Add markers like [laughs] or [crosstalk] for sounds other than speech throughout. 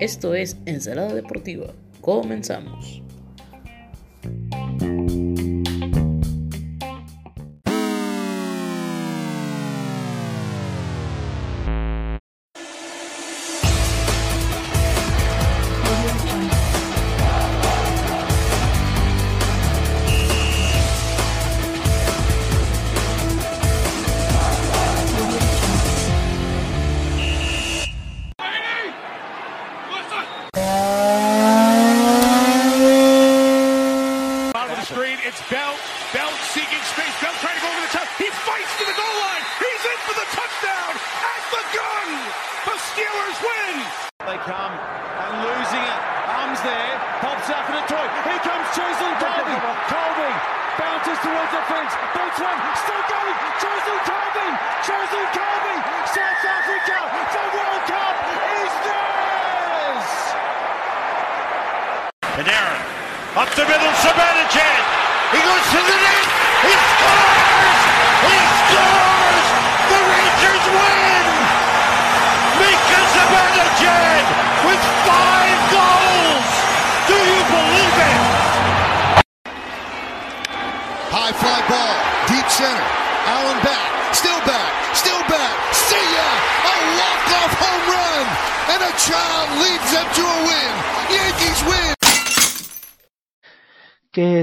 Esto es Ensalada Deportiva. Comenzamos.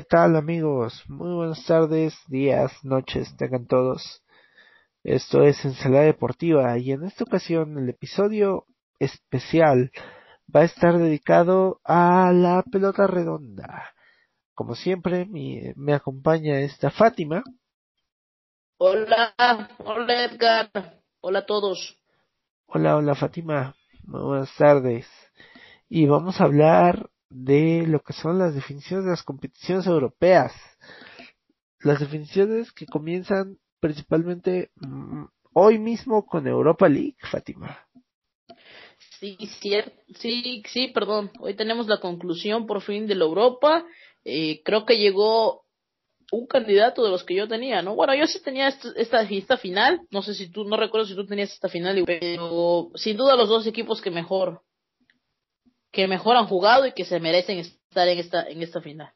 Tal amigos? Muy buenas tardes, días, noches, tengan todos. Esto es Ensalada Deportiva y en esta ocasión el episodio especial va a estar dedicado a la pelota redonda. Como siempre, me acompaña esta Fátima. Hola, hola Edgar, hola a todos. Hola, hola Fátima, muy buenas tardes. Y vamos a hablar de lo que son las definiciones de las competiciones europeas. Las definiciones que comienzan principalmente mm, hoy mismo con Europa League, Fátima. Sí, sí, sí, perdón. Hoy tenemos la conclusión por fin de la Europa. Eh, creo que llegó un candidato de los que yo tenía, ¿no? Bueno, yo sí tenía esta, esta, esta final. No sé si tú, no recuerdo si tú tenías esta final, pero sin duda los dos equipos que mejor que mejor han jugado y que se merecen estar en esta, en esta final.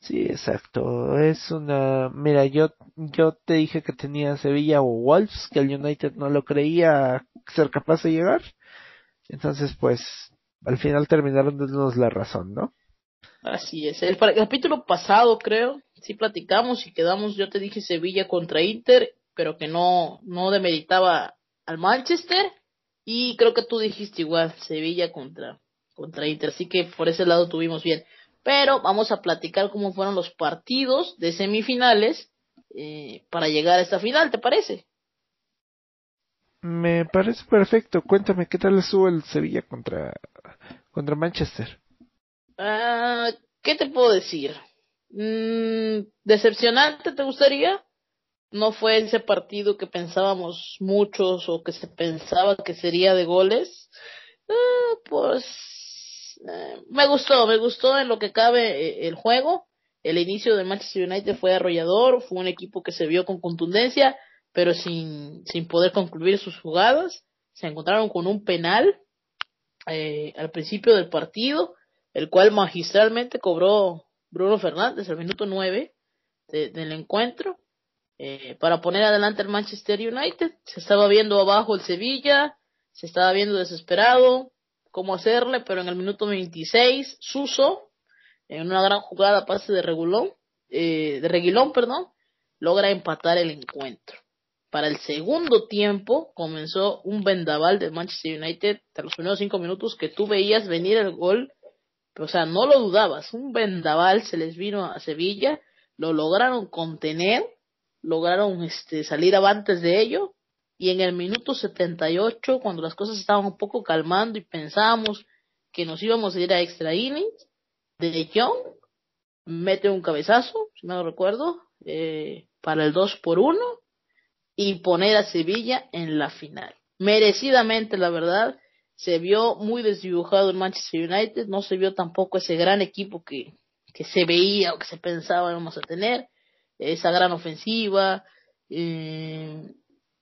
Sí, exacto. Es una, mira, yo, yo te dije que tenía Sevilla o Wolves, que el United no lo creía ser capaz de llegar. Entonces, pues, al final terminaron dándonos la razón, ¿no? Así es. El, el capítulo pasado, creo, sí platicamos y quedamos, yo te dije Sevilla contra Inter, pero que no, no demeritaba al Manchester y creo que tú dijiste igual, Sevilla contra, contra Inter, así que por ese lado tuvimos bien. Pero vamos a platicar cómo fueron los partidos de semifinales eh, para llegar a esta final, ¿te parece? Me parece perfecto. Cuéntame, ¿qué tal estuvo el Sevilla contra, contra Manchester? Ah, ¿Qué te puedo decir? Mm, ¿Decepcionante te gustaría? No fue ese partido que pensábamos muchos o que se pensaba que sería de goles, eh, pues eh, me gustó, me gustó en lo que cabe eh, el juego. El inicio de Manchester United fue arrollador, fue un equipo que se vio con contundencia, pero sin, sin poder concluir sus jugadas. Se encontraron con un penal al principio del partido, el cual magistralmente cobró Bruno Fernández al minuto 9 del encuentro eh, para poner adelante el Manchester United. Se estaba viendo abajo el Sevilla, se estaba viendo desesperado cómo hacerle, pero en el minuto 26, Suso, en una gran jugada pase de Regulón, eh, de Reguilón, perdón, logra empatar el encuentro. Para el segundo tiempo comenzó un vendaval de Manchester United de los primeros cinco minutos que tú veías venir el gol, o sea, no lo dudabas, un vendaval se les vino a Sevilla, lo lograron contener lograron este, salir avantes de ello y en el minuto 78, cuando las cosas estaban un poco calmando y pensábamos que nos íbamos a ir a extra innings, De Jong mete un cabezazo, si no recuerdo, eh, para el 2 por 1 y poner a Sevilla en la final. Merecidamente, la verdad, se vio muy desdibujado el Manchester United, no se vio tampoco ese gran equipo que, que se veía o que se pensaba íbamos a tener esa gran ofensiva. Eh,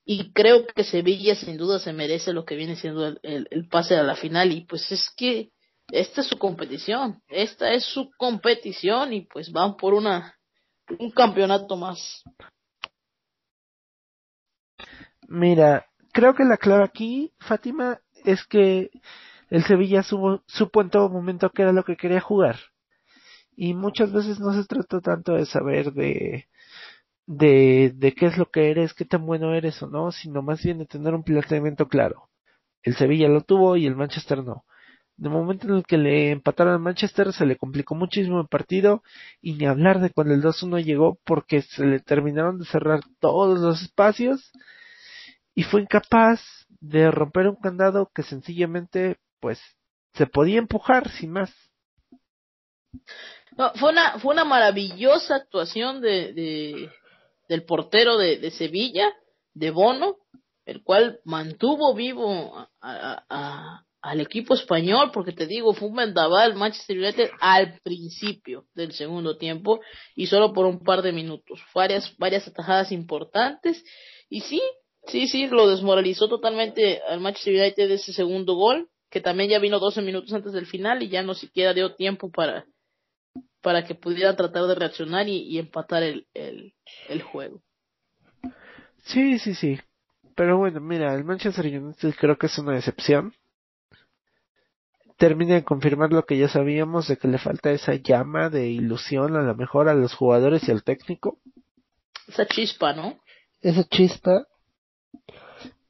y creo que Sevilla sin duda se merece lo que viene siendo el, el, pase a la final y pues es que esta es su competición, esta es su competición y pues van por una un campeonato más. Mira, creo que la clave aquí, Fátima, es que el Sevilla supo en todo momento que era lo que quería jugar. Y muchas veces no se trató tanto de saber de, de, de qué es lo que eres, qué tan bueno eres o no, sino más bien de tener un planteamiento claro. El Sevilla lo tuvo y el Manchester no. De momento en el que le empataron al Manchester se le complicó muchísimo el partido y ni hablar de cuando el 2-1 llegó porque se le terminaron de cerrar todos los espacios y fue incapaz de romper un candado que sencillamente pues se podía empujar sin más. No, fue una fue una maravillosa actuación de, de del portero de, de, Sevilla, de Bono, el cual mantuvo vivo a, al equipo español, porque te digo, fue un vendaval Manchester United al principio del segundo tiempo y solo por un par de minutos. Varias, varias atajadas importantes y sí, sí, sí, lo desmoralizó totalmente al Manchester United ese segundo gol, que también ya vino 12 minutos antes del final y ya no siquiera dio tiempo para, para que pudiera tratar de reaccionar y, empatar el, el, el juego. Sí, sí, sí. Pero bueno, mira, el Manchester United creo que es una decepción termina de confirmar lo que ya sabíamos de que le falta esa llama de ilusión a lo mejor a los jugadores y al técnico. Esa chispa, ¿no? Esa chispa.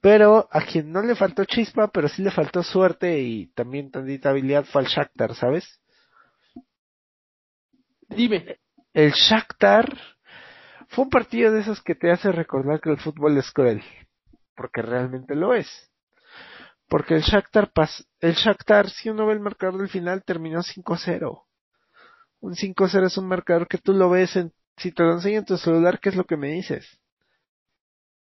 Pero a quien no le faltó chispa, pero sí le faltó suerte y también tantita habilidad fue al Shakhtar, ¿sabes? Dime. El Shakhtar fue un partido de esos que te hace recordar que el fútbol es cruel, porque realmente lo es. Porque el Shakhtar, pas el Shakhtar, si uno ve el marcador del final, terminó 5-0. Un 5-0 es un marcador que tú lo ves en, si te lo enseño en tu celular, ¿qué es lo que me dices?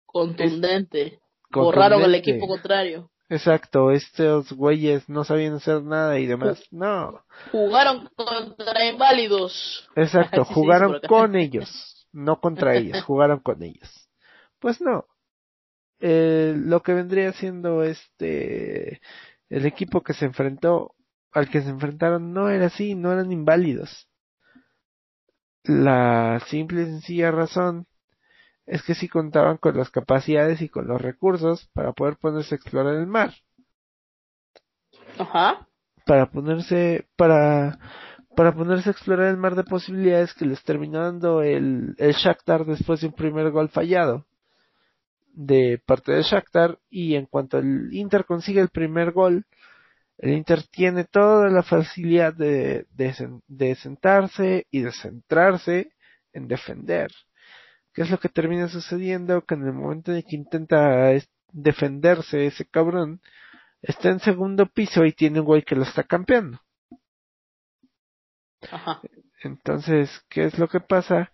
Contundente. Borraron al equipo contrario. Exacto, estos güeyes no sabían hacer nada y demás. No. Jugaron contra inválidos. Exacto, [laughs] jugaron con ellos, no contra [laughs] ellos, jugaron con ellos. Pues no, eh, lo que vendría siendo este el equipo que se enfrentó al que se enfrentaron no era así, no eran inválidos. La simple y sencilla razón es que sí contaban con las capacidades y con los recursos para poder ponerse a explorar el mar. Ajá. Para ponerse, para, para ponerse a explorar el mar de posibilidades que les terminó dando el, el Shakhtar después de un primer gol fallado de parte de Shakhtar y en cuanto el Inter consigue el primer gol, el Inter tiene toda la facilidad de, de, sentarse y de centrarse en defender. ¿Qué es lo que termina sucediendo? Que en el momento en que intenta defenderse ese cabrón, está en segundo piso y tiene un güey que lo está campeando. Entonces, ¿qué es lo que pasa?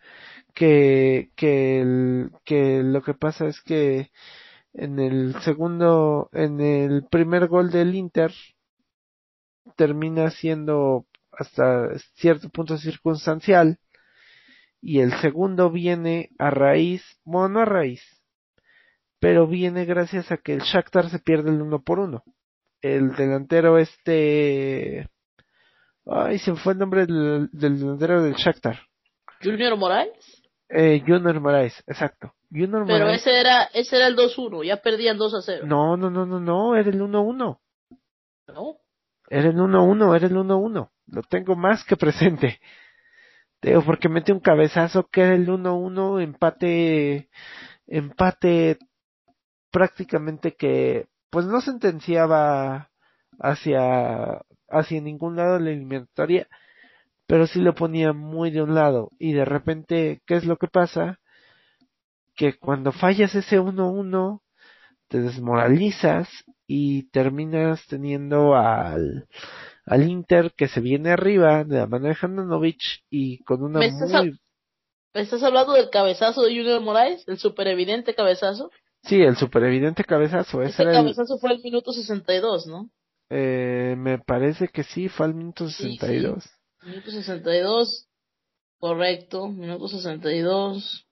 que, que, el, que lo que pasa es que en el segundo, en el primer gol del Inter, termina siendo hasta cierto punto circunstancial y el segundo viene a raíz, bueno, no a raíz, pero viene gracias a que el Shakhtar se pierde el uno por uno. El delantero este, ay, se fue el nombre del, del delantero del Shakhtar. Junior Morales. Eh, Junior Moraes, exacto. Junior Pero ese era, ese era el 2-1, ya perdían 2-0. No, no, no, no, no, era el 1-1. No. Era el 1-1, era el 1-1. Lo tengo más que presente. Digo, porque mete un cabezazo que era el 1-1, empate, empate prácticamente que, pues no sentenciaba hacia, hacia ningún lado la eliminatoria pero sí lo ponía muy de un lado. Y de repente, ¿qué es lo que pasa? Que cuando fallas ese 1-1, te desmoralizas y terminas teniendo al, al Inter que se viene arriba de la mano de Handanovic y con una ¿Me estás, muy... ¿Me estás hablando del cabezazo de Junior Moraes? ¿El super evidente cabezazo? Sí, el super evidente cabezazo. Ese, cabezazo fue el minuto 62, ¿no? Eh, me parece que sí, fue al minuto 62. Sí, Minuto 62. Correcto. Minuto 62.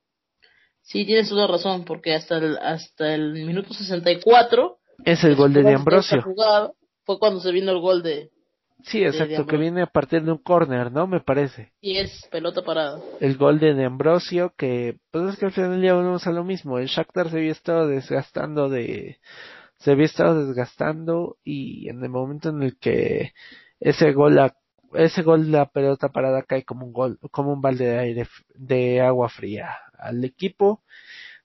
Sí, tienes toda razón, porque hasta el, hasta el minuto 64 es el gol de, de Ambrosio. fue cuando se vino el gol de. Sí, exacto, que viene a partir de un córner, ¿no? Me parece. Y es pelota parada. El gol de, Ambrosio, que pues es que al final ya volvemos a lo mismo. El Shakhtar se había estado desgastando de. Se había estado desgastando y en el momento en el que ese gol ese gol de la pelota parada cae como un gol, como un balde de aire, de agua fría al equipo,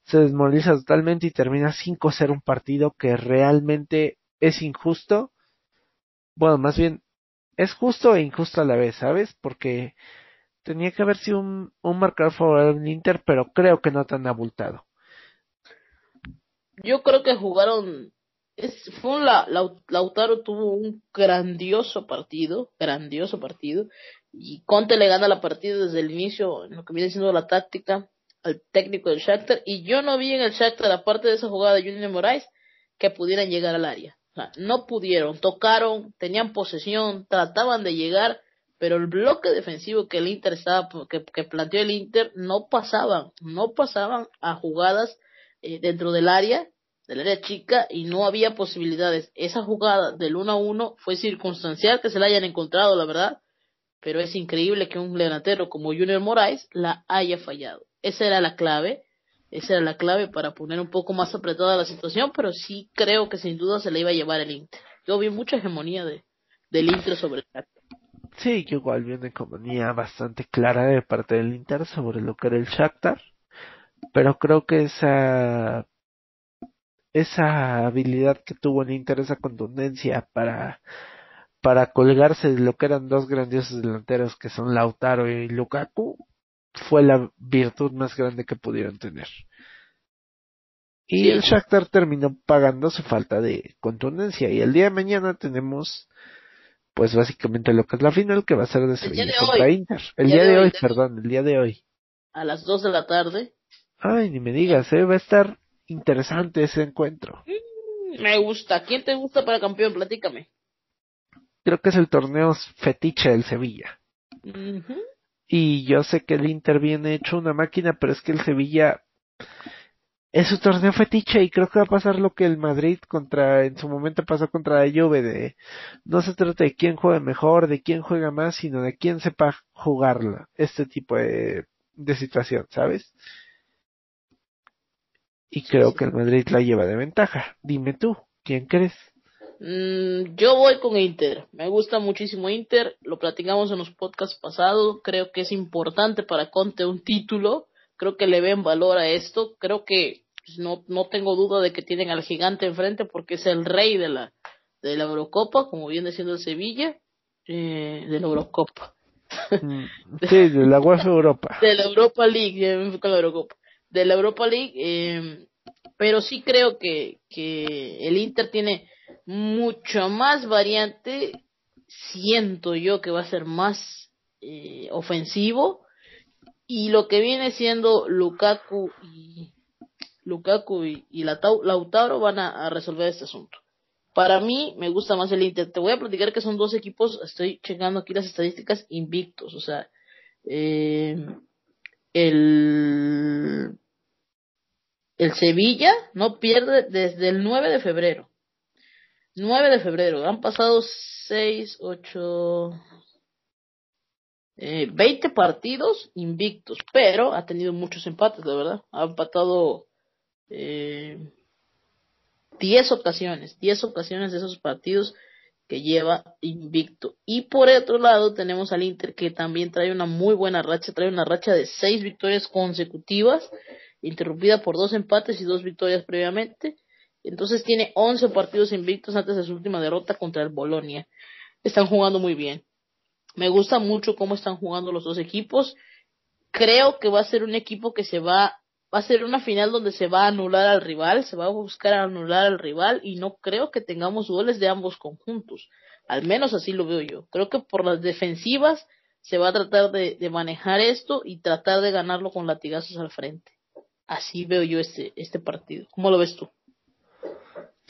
se desmoviliza totalmente y termina 5-0 un partido que realmente es injusto. Bueno, más bien es justo e injusto a la vez, ¿sabes? Porque tenía que haber sido un, marcador favorable en Inter, pero creo que no tan abultado. Yo creo que jugaron es, fue un la, Lautaro tuvo un grandioso partido, grandioso partido, y Conte le gana la partida desde el inicio, en lo que viene siendo la táctica, al técnico del Shakhtar, y yo no vi en el Shakhtar, aparte de esa jugada de Junior Moraes, que pudieran llegar al área. No pudieron, tocaron, tenían posesión, trataban de llegar, pero el bloque defensivo que el Inter estaba, que, que planteó el Inter, no pasaban, no pasaban a jugadas eh, dentro del área del área chica y no había posibilidades. Esa jugada del 1 a 1 fue circunstancial que se la hayan encontrado, la verdad, pero es increíble que un delantero como Junior Moraes la haya fallado. Esa era la clave, esa era la clave para poner un poco más apretada la situación, pero sí creo que sin duda se la iba a llevar el Inter. Yo vi mucha hegemonía de, del Inter sobre el Shakhtar. Sí, que igual vi una hegemonía bastante clara de parte del Inter sobre lo que era el Shakhtar, pero creo que esa esa habilidad que tuvo el Inter, esa contundencia para, para colgarse de lo que eran dos grandiosos delanteros que son Lautaro y Lukaku, fue la virtud más grande que pudieron tener. Y el Shakhtar terminó pagando su falta de contundencia. Y el día de mañana tenemos, pues básicamente lo que es la final, que va a ser de Sevilla contra Inter. El, día, de, hoy, perdón, el día de hoy. A las dos de la tarde. Ay, ni me digas, ¿eh? va a estar interesante ese encuentro. Mm, me gusta. ¿Quién te gusta para campeón? Platícame. Creo que es el torneo fetiche del Sevilla. Y yo sé que el Inter viene hecho una máquina, pero es que el Sevilla es su torneo fetiche y creo que va a pasar lo que el Madrid contra, en su momento pasó contra la Juve de, no se trata de quién juega mejor, de quién juega más, sino de quién sepa jugarla, este tipo de, de situación, ¿sabes? y creo que el Madrid la lleva de ventaja. Dime tú, ¿quién crees? Mm, yo voy con Inter. Me gusta muchísimo Inter. Lo platicamos en los podcasts pasados. Creo que es importante para Conte un título. Creo que le ven valor a esto. Creo que pues, no, no tengo duda de que tienen al gigante enfrente porque es el rey de la, de la Eurocopa, como viene siendo el Sevilla, eh, de la Eurocopa. Mm, [laughs] sí, de la UEFA Europa. de la Europa League, con la Eurocopa de la Europa League, eh, pero sí creo que, que el Inter tiene mucho más variante, siento yo que va a ser más eh, ofensivo y lo que viene siendo Lukaku y Lukaku y, y Lautaro van a, resolver este asunto. Para mí me gusta más el Inter. Te voy a platicar que son dos equipos, estoy checando aquí las estadísticas invictos, o sea, eh, el el Sevilla no pierde desde el 9 de febrero. 9 de febrero. Han pasado 6, 8, eh, 20 partidos invictos, pero ha tenido muchos empates, de verdad. Ha empatado eh, 10 ocasiones, 10 ocasiones de esos partidos que lleva invicto. Y por otro lado tenemos al Inter que también trae una muy buena racha, trae una racha de 6 victorias consecutivas interrumpida por dos empates y dos victorias previamente. Entonces tiene 11 partidos invictos antes de su última derrota contra el Bolonia. Están jugando muy bien. Me gusta mucho cómo están jugando los dos equipos. Creo que va a ser un equipo que se va, va a ser una final donde se va a anular al rival, se va a buscar anular al rival y no creo que tengamos goles de ambos conjuntos. Al menos así lo veo yo. Creo que por las defensivas se va a tratar de, manejar esto y tratar de ganarlo con latigazos al frente. Así veo yo este, este partido. ¿Cómo lo ves tú?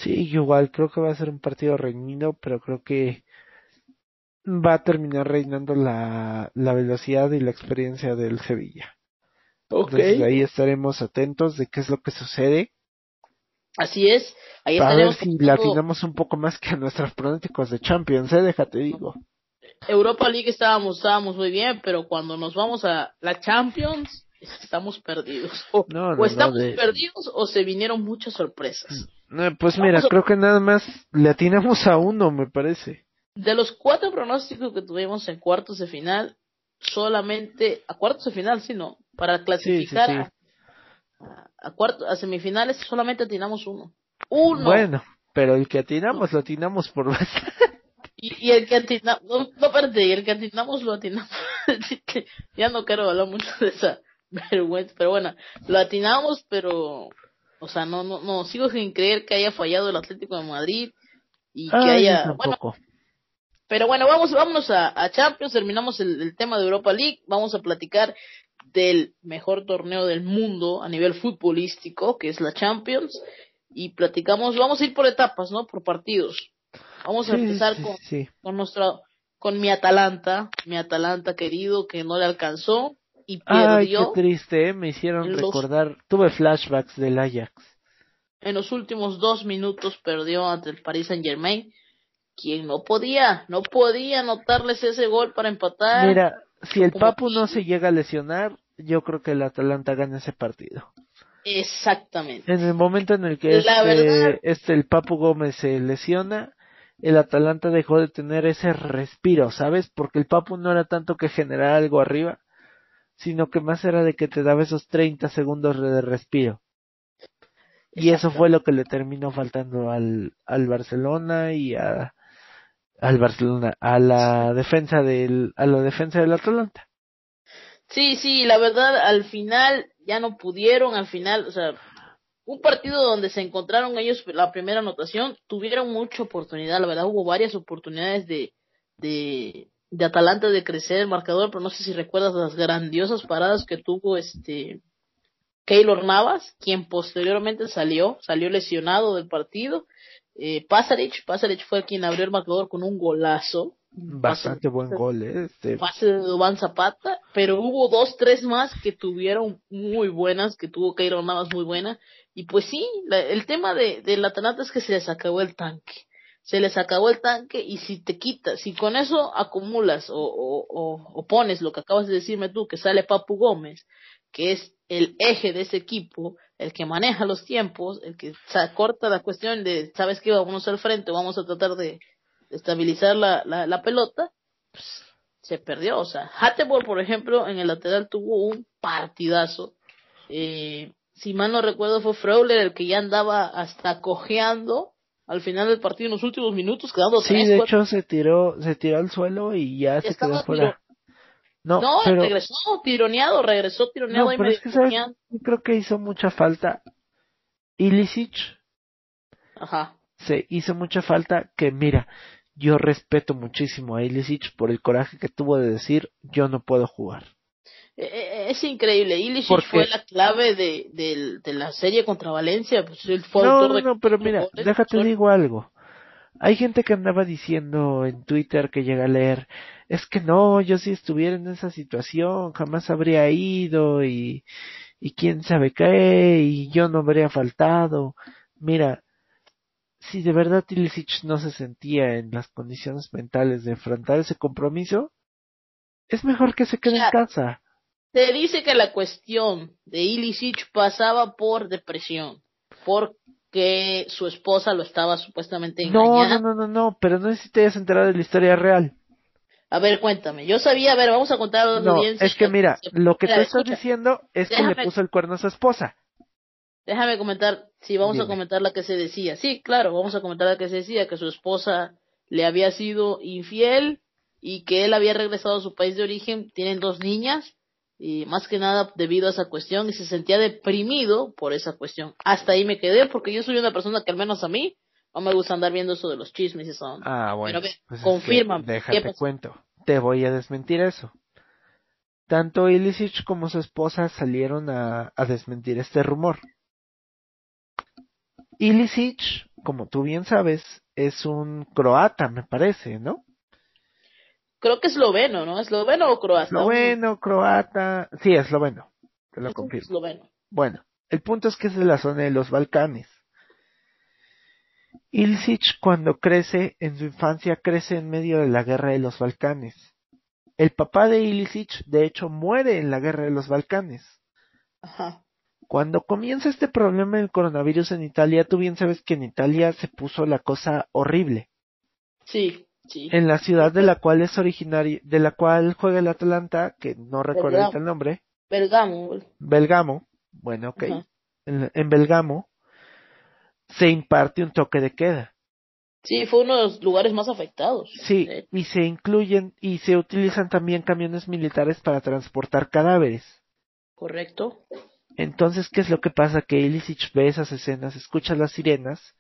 Sí, igual creo que va a ser un partido reñido, pero creo que va a terminar reinando la, la velocidad y la experiencia del Sevilla. Entonces ahí estaremos atentos de qué es lo que sucede. Así es. Ahí Para ver estaremos si contando- latinamos un poco más que a nuestros pronósticos de Champions, eh, déjate digo. Europa League estábamos, estábamos muy bien, pero cuando nos vamos a la Champions, estamos perdidos. O, No, no, o no, estamos de- perdidos o se vinieron muchas sorpresas. Pues mira, a- creo que nada más le atinamos a uno, me parece. De los cuatro pronósticos que tuvimos en cuartos de final, solamente a cuartos de final, sí, no, para clasificar sí. A, a, a cuarto, a semifinales solamente atinamos uno. Uno. Bueno, pero el que atinamos lo atinamos por [laughs] bastante. Y, y el que atinamos, no, no, y el que atinamos lo atinamos. [laughs] ya no quiero hablar mucho de esa vergüenza, pero bueno, lo atinamos, pero, o sea, no, no, no, sigo sin creer que haya fallado el Atlético de Madrid y que Ay, haya, bueno, tampoco. pero bueno, vamos, vámonos a, a Champions, terminamos el, el tema de Europa League, vamos a platicar del mejor torneo del mundo a nivel futbolístico, que es la Champions, y platicamos, vamos a ir por etapas, ¿no? Por partidos. Vamos a Sí, empezar sí, con, sí. con nuestro, con mi Atalanta, mi Atalanta querido que no le alcanzó y Ay, qué triste, eh, me hicieron los- recordar, tuve flashbacks del Ajax. en los últimos dos minutos perdió ante el Paris Saint Germain, quien no podía, no podía anotarles ese gol para empatar. Mira, si el como Papu no se llega a lesionar, yo creo que el Atalanta gana ese partido. Exactamente. En el momento en el que este, verdad- este el Papu Gómez se lesiona, el Atalanta dejó de tener ese respiro, ¿sabes? Porque el Papu no era tanto que generara algo arriba, sino que más era de que te daba esos 30 segundos de respiro. Y eso fue lo que le terminó faltando al, al Barcelona y a, al Barcelona, a la defensa del, a la defensa del Atalanta. Sí, sí, la verdad, al final ya no pudieron, al final, o sea, un partido donde se encontraron ellos la primera anotación, tuvieron mucha oportunidad, la verdad, hubo varias oportunidades de, de, de Atalanta de crecer el marcador, pero no sé si recuerdas las grandiosas paradas que tuvo este Keylor Navas, quien posteriormente salió, salió lesionado del partido. Eh, Pasaric, Pasaric fue quien abrió el marcador con un golazo. Bastante buen gol, ¿eh? Este, pase de Dubán Zapata, pero hubo dos, tres más que tuvieron muy buenas, que tuvo Keiro Navas muy buena, y pues sí, la- el tema de, del Atalanta es que se les acabó el tanque, se les acabó el tanque, y si te quitas, si con eso acumulas o, o, o, pones lo que acabas de decirme tú, que sale Papu Gómez, que es el eje de ese equipo, el que maneja los tiempos, el que corta la cuestión de, sabes que vamos al frente, vamos a tratar de estabilizar la, la, la pelota, pues, se perdió. O sea, Hatebor, por ejemplo, en el lateral tuvo un partidazo. Eh, si mal no recuerdo, fue Freuler el que ya andaba hasta cojeando al final del partido en los últimos minutos, quedando Sí, tres, de cuatro- hecho se tiró, se tiró al suelo y ya se quedó fuera. No, No, pero, regresó tironeado, regresó tironeado no, ahí pero medio es que sabes, creo que hizo mucha falta. Ilicic Ajá. se hizo mucha falta que mira, yo respeto muchísimo a Ilicic por el coraje que tuvo de decir yo no puedo jugar. Eh, eh, Es increíble. Ilicic fue la clave de, la serie contra Valencia. Pues fue No, no, no, pero mira, déjate Son- digo algo. Hay gente que andaba diciendo en Twitter que llega a leer, es que no, yo si estuviera en esa situación jamás habría ido y, y quién sabe qué, y yo no habría faltado. Mira, si de verdad Ilicic no se sentía en las condiciones mentales de enfrentar ese compromiso, es mejor que se quede en casa. Se dice que la cuestión de Ilicic pasaba por depresión, porque su esposa lo estaba supuestamente No, engañando. no, no, no, no, pero no sé si te hayas enterado de la historia real. A ver, cuéntame. Yo sabía, a ver, vamos a contar a No, audiencia. es que mira, lo que tú estás diciendo es que le puso el cuerno a su esposa. Déjame comentar, sí, vamos a comentar la que se decía. Sí, claro, vamos a comentar la que se decía, que su esposa le había sido infiel y que él había regresado a su país de origen. Tienen dos niñas y más que nada debido a esa cuestión y se sentía deprimido por esa cuestión. Hasta ahí me quedé porque yo soy una persona que al menos a mí no me gusta andar viendo eso de los chismes y eso. Ah, bueno, pues es confírmame, que ¿qué Déjate pasó? cuento. Te voy a desmentir eso. Tanto Ilicic como su esposa salieron a, a desmentir este rumor. Ilicic, como tú bien sabes, es un croata, me parece, ¿no? Creo que esloveno, ¿no? ¿Esloveno o croata? Esloveno, croata, sí, esloveno. te lo Es confirmo. esloveno. Bueno, el punto es que es de la zona de los Balcanes. Ilsic cuando crece, en su infancia crece en medio de la guerra de los Balcanes. El papá de Ilisic, de hecho, muere en la guerra de los Balcanes. Ajá. Cuando comienza este problema del coronavirus en Italia, tú bien sabes que en Italia se puso la cosa horrible. Sí, sí. En la ciudad de la cual es originaria, de la cual juega el Atlanta, que no recuerdo el nombre, Bergamo. Belgamo, bueno, ok, en, en Belgamo se imparte un toque de queda. Sí, fue uno de los lugares más afectados. Sí, y se incluyen y se utilizan también camiones militares para transportar cadáveres. Correcto. Entonces, ¿qué es lo que pasa? Que Ilisic ve esas escenas, escucha las sirenas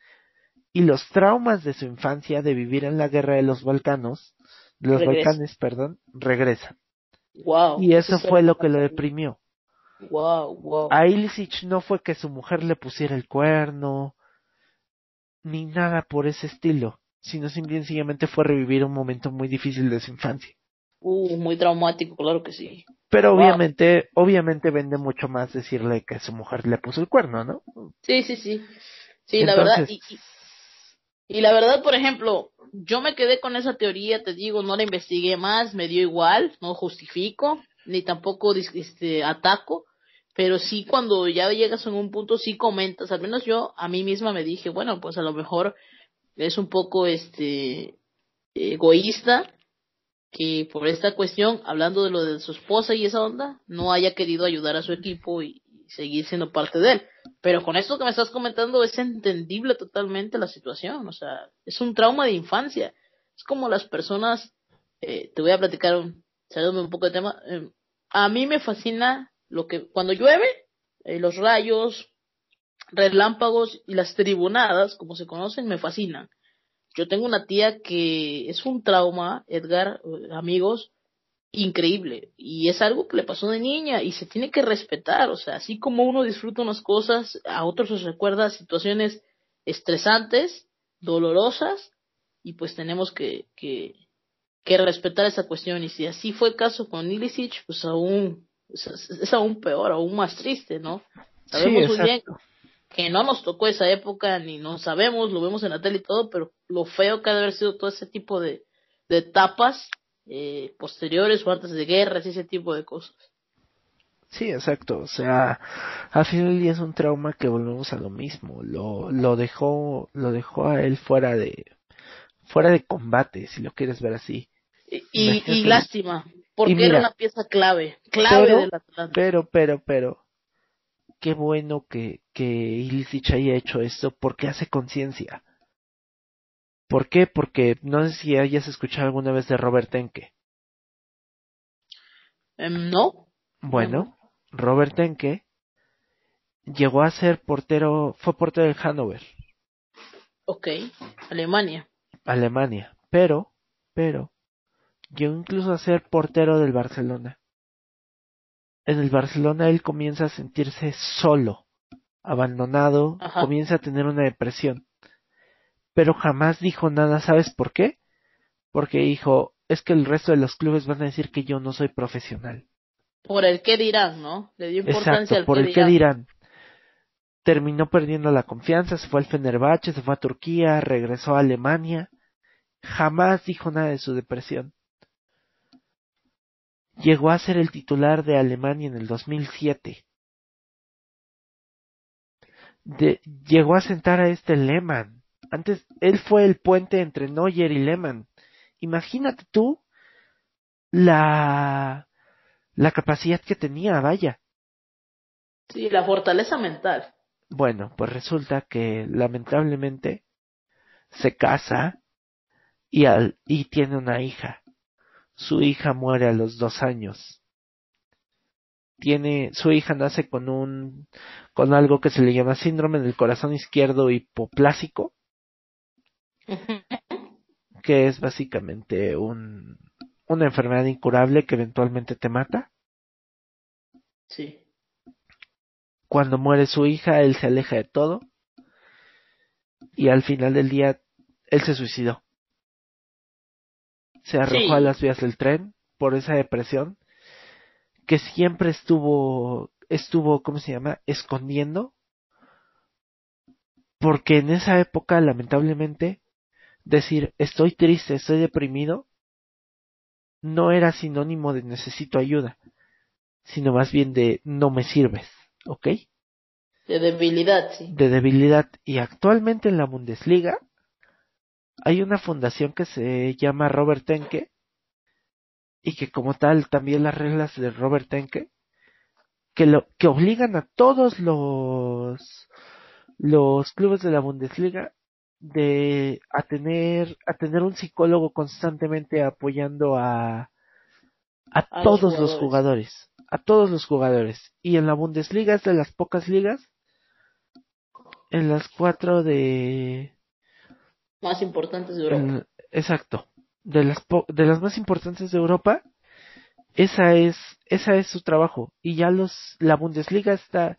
y los traumas de su infancia de vivir en la guerra de los Balcanos, los Regresa. Balcanes, perdón, regresan. Wow. Y eso fue lo que lo deprimió. Wow, wow. A Ilisic no fue que su mujer le pusiera el cuerno, ni nada por ese estilo, sino simple y sencillamente fue revivir un momento muy difícil de su infancia. Uh, muy traumático, claro que sí. Pero Wow. obviamente, obviamente vende mucho más decirle que su mujer le puso el cuerno, ¿no? Sí, sí, sí. Sí, la verdad. Y, y- y la verdad, por ejemplo, yo me quedé con esa teoría, te digo, no la investigué más, me dio igual, no justifico, ni tampoco este, ataco, pero sí cuando ya llegas en un punto, sí comentas, al menos yo a mí misma me dije, bueno, pues a lo mejor es un poco este egoísta que por esta cuestión, hablando de lo de su esposa y esa onda, no haya querido ayudar a su equipo y seguir siendo parte de él. Pero con esto que me estás comentando es entendible totalmente la situación, o sea, es un trauma de infancia. Es como las personas, eh, te voy a platicar, un, un poco de tema, eh, a mí me fascina lo que cuando llueve, eh, los rayos, relámpagos y las tribunadas, como se conocen, me fascinan. Yo tengo una tía que es un trauma, Edgar, eh, amigos, increíble. Y es algo que le pasó de niña y se tiene que respetar. O sea, así como uno disfruta unas cosas, a otros les recuerda situaciones estresantes, dolorosas, y pues tenemos que, que, que respetar esa cuestión. Y si así fue el caso con Ilicic, pues aún, es, es aún peor, aún más triste, ¿no? Sabemos muy bien que no nos tocó esa época, ni no sabemos, lo vemos en la tele y todo, pero lo feo que ha de haber sido todo ese tipo de, de etapas eh, posteriores o antes de guerras y ese tipo de cosas. Sí, exacto. O sea, al final del día es un trauma que volvemos a lo mismo. Lo, lo dejó, lo dejó a él fuera de, fuera de combate, si lo quieres ver así. Y, y, lástima, porque Y mira, era una pieza clave, clave pero- del Atlanta. Pero, pero, pero, qué bueno que, que Ilicic haya hecho esto porque hace conciencia. ¿Por qué? Porque no sé si hayas escuchado alguna vez de Robert Enke. Em, no, Bueno, Robert Enke llegó a ser portero, fue portero del Hannover, ok, Alemania. Alemania, pero, pero, llegó incluso a ser portero del Barcelona. En el Barcelona él comienza a sentirse solo, abandonado, Ajá. comienza a tener una depresión. Pero jamás dijo nada, ¿sabes por qué? Porque dijo, es que el resto de los clubes van a decir que yo no soy profesional. Por el que dirán, ¿no? Le dio importancia Exacto, al por el que dirán. dirán. Terminó perdiendo la confianza, se fue al Fenerbahce, se fue a Turquía, regresó a Alemania. Jamás dijo nada de su depresión. Llegó a ser el titular de Alemania en el 2007. De, llegó a sentar a este Lehmann. Antes, él fue el puente entre Neuer y Lehmann. Imagínate tú la, la capacidad que tenía, vaya. Sí, la fortaleza mental. Bueno, pues resulta que lamentablemente se casa y, al, y tiene una hija. Su hija muere a los dos años. Tiene, su hija nace con un, con algo que se le llama síndrome del corazón izquierdo hipoplásico, que es básicamente un, una enfermedad incurable que eventualmente te mata. Sí. Cuando muere su hija, él se aleja de todo. Y al final del día, él se suicidó. Se arrojó Sí. a las vías del tren por esa depresión que siempre estuvo estuvo, ¿cómo se llama?, escondiendo. Porque en esa época, lamentablemente, decir estoy triste, estoy deprimido, no era sinónimo de necesito ayuda, sino más bien de no me sirves, ¿ok? De debilidad, sí. De debilidad. Y actualmente en la Bundesliga hay una fundación que se llama Robert Tenke y que como tal también las reglas de Robert Tenke que lo que obligan a todos los los clubes de la Bundesliga de a tener a tener un psicólogo constantemente apoyando a a, todos los jugadores. a todos los jugadores. Y en la Bundesliga es de las pocas ligas en las cuatro de más importantes de Europa. exacto de las de las más importantes de Europa esa es esa es su trabajo. Y ya los la Bundesliga está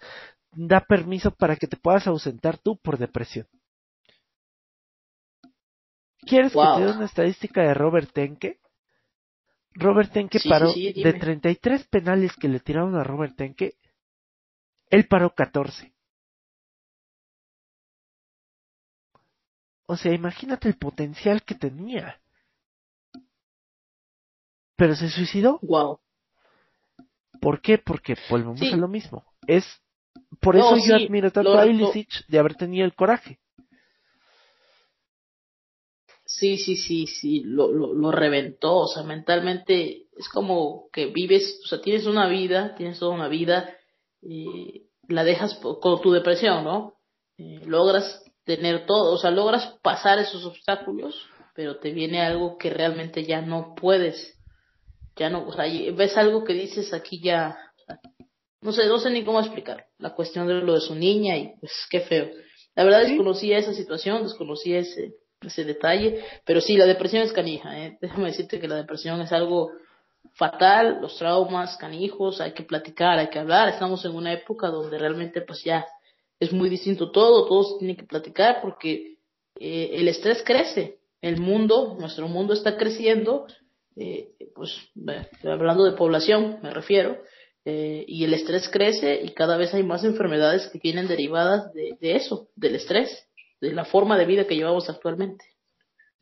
da permiso para que te puedas ausentar tú por depresión ¿Quieres que te dé una estadística de Robert Tenke? Robert Tenke paró de 33 penales que le tiraron a Robert Tenke, él paró 14. O sea, imagínate el potencial que tenía. Pero se suicidó. Wow. ¿Por qué? Porque volvemos a lo mismo. Es por eso yo admiro tanto a Ilicic de haber tenido el coraje. Sí, sí, sí, sí, lo, lo, lo, reventó, o sea, mentalmente es como que vives, o sea, tienes una vida, tienes toda una vida, y la dejas con tu depresión, ¿no? Eh, logras tener todo, o sea, logras pasar esos obstáculos, pero te viene algo que realmente ya no puedes, ya no, o sea, ves algo que dices aquí ya, no sé, no sé ni cómo explicar, la cuestión de lo de su niña y pues qué feo. La verdad desconocía esa situación, desconocía ese, ese detalle, pero sí, la depresión es canija, ¿eh? [laughs] déjame decirte que la depresión es algo fatal, los traumas canijos, hay que platicar, hay que hablar, estamos en una época donde realmente pues ya es muy distinto todo, todos tienen que platicar porque eh, el estrés crece, el mundo, nuestro mundo está creciendo, eh, pues hablando de población me refiero, y el estrés crece y cada vez hay más enfermedades que vienen derivadas de eso, del estrés de la forma de vida que llevamos actualmente.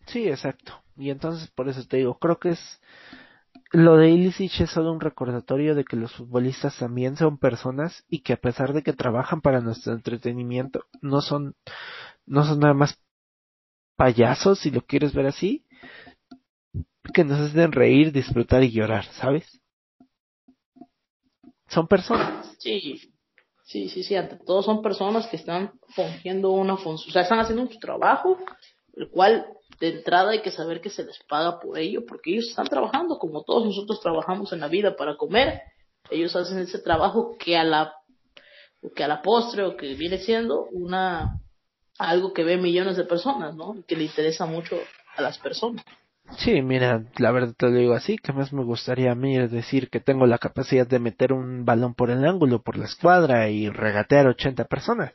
Sí, exacto. Y entonces por eso te digo, creo que es lo de Ilicic es solo un recordatorio de que los futbolistas también son personas y que a pesar de que trabajan para nuestro entretenimiento, no son no son nada más payasos, si lo quieres ver así, que nos hacen reír, disfrutar y llorar, ¿sabes? Son personas. Sí, Sí, sí, sí, ante todo son personas que están fungiendo una función, o sea, están haciendo un trabajo, el cual de entrada hay que saber que se les paga por ello, porque ellos están trabajando como todos nosotros trabajamos en la vida para comer. Ellos hacen ese trabajo que a la que a la postre o que viene siendo una algo que ve millones de personas, ¿no? Que le interesa mucho a las personas. Sí, mira, la verdad te lo digo así, que más me gustaría a mí decir que tengo la capacidad de meter un balón por el ángulo, por la escuadra y regatear 80 personas.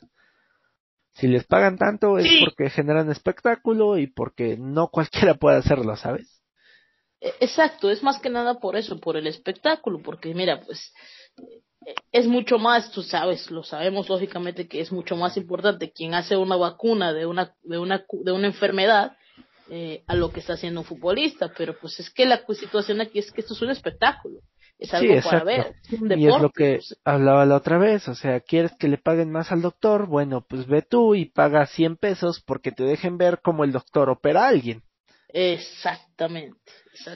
Si les pagan tanto es porque generan espectáculo y porque no cualquiera puede hacerlo, ¿sabes? E, exacto, es más que nada por eso, por el espectáculo, porque mira, pues es mucho más, tú sabes, lo sabemos lógicamente que es mucho más importante quien hace una vacuna de una de una de una enfermedad eh, a lo que está haciendo un futbolista, pero pues es que la situación aquí es que esto es un espectáculo, es algo para ver, y es lo que pues. hablaba la otra vez, o sea, ¿quieres que le paguen más al doctor? Bueno, pues ve tú y paga 100 pesos porque te dejen ver cómo el doctor opera a alguien. Exactamente,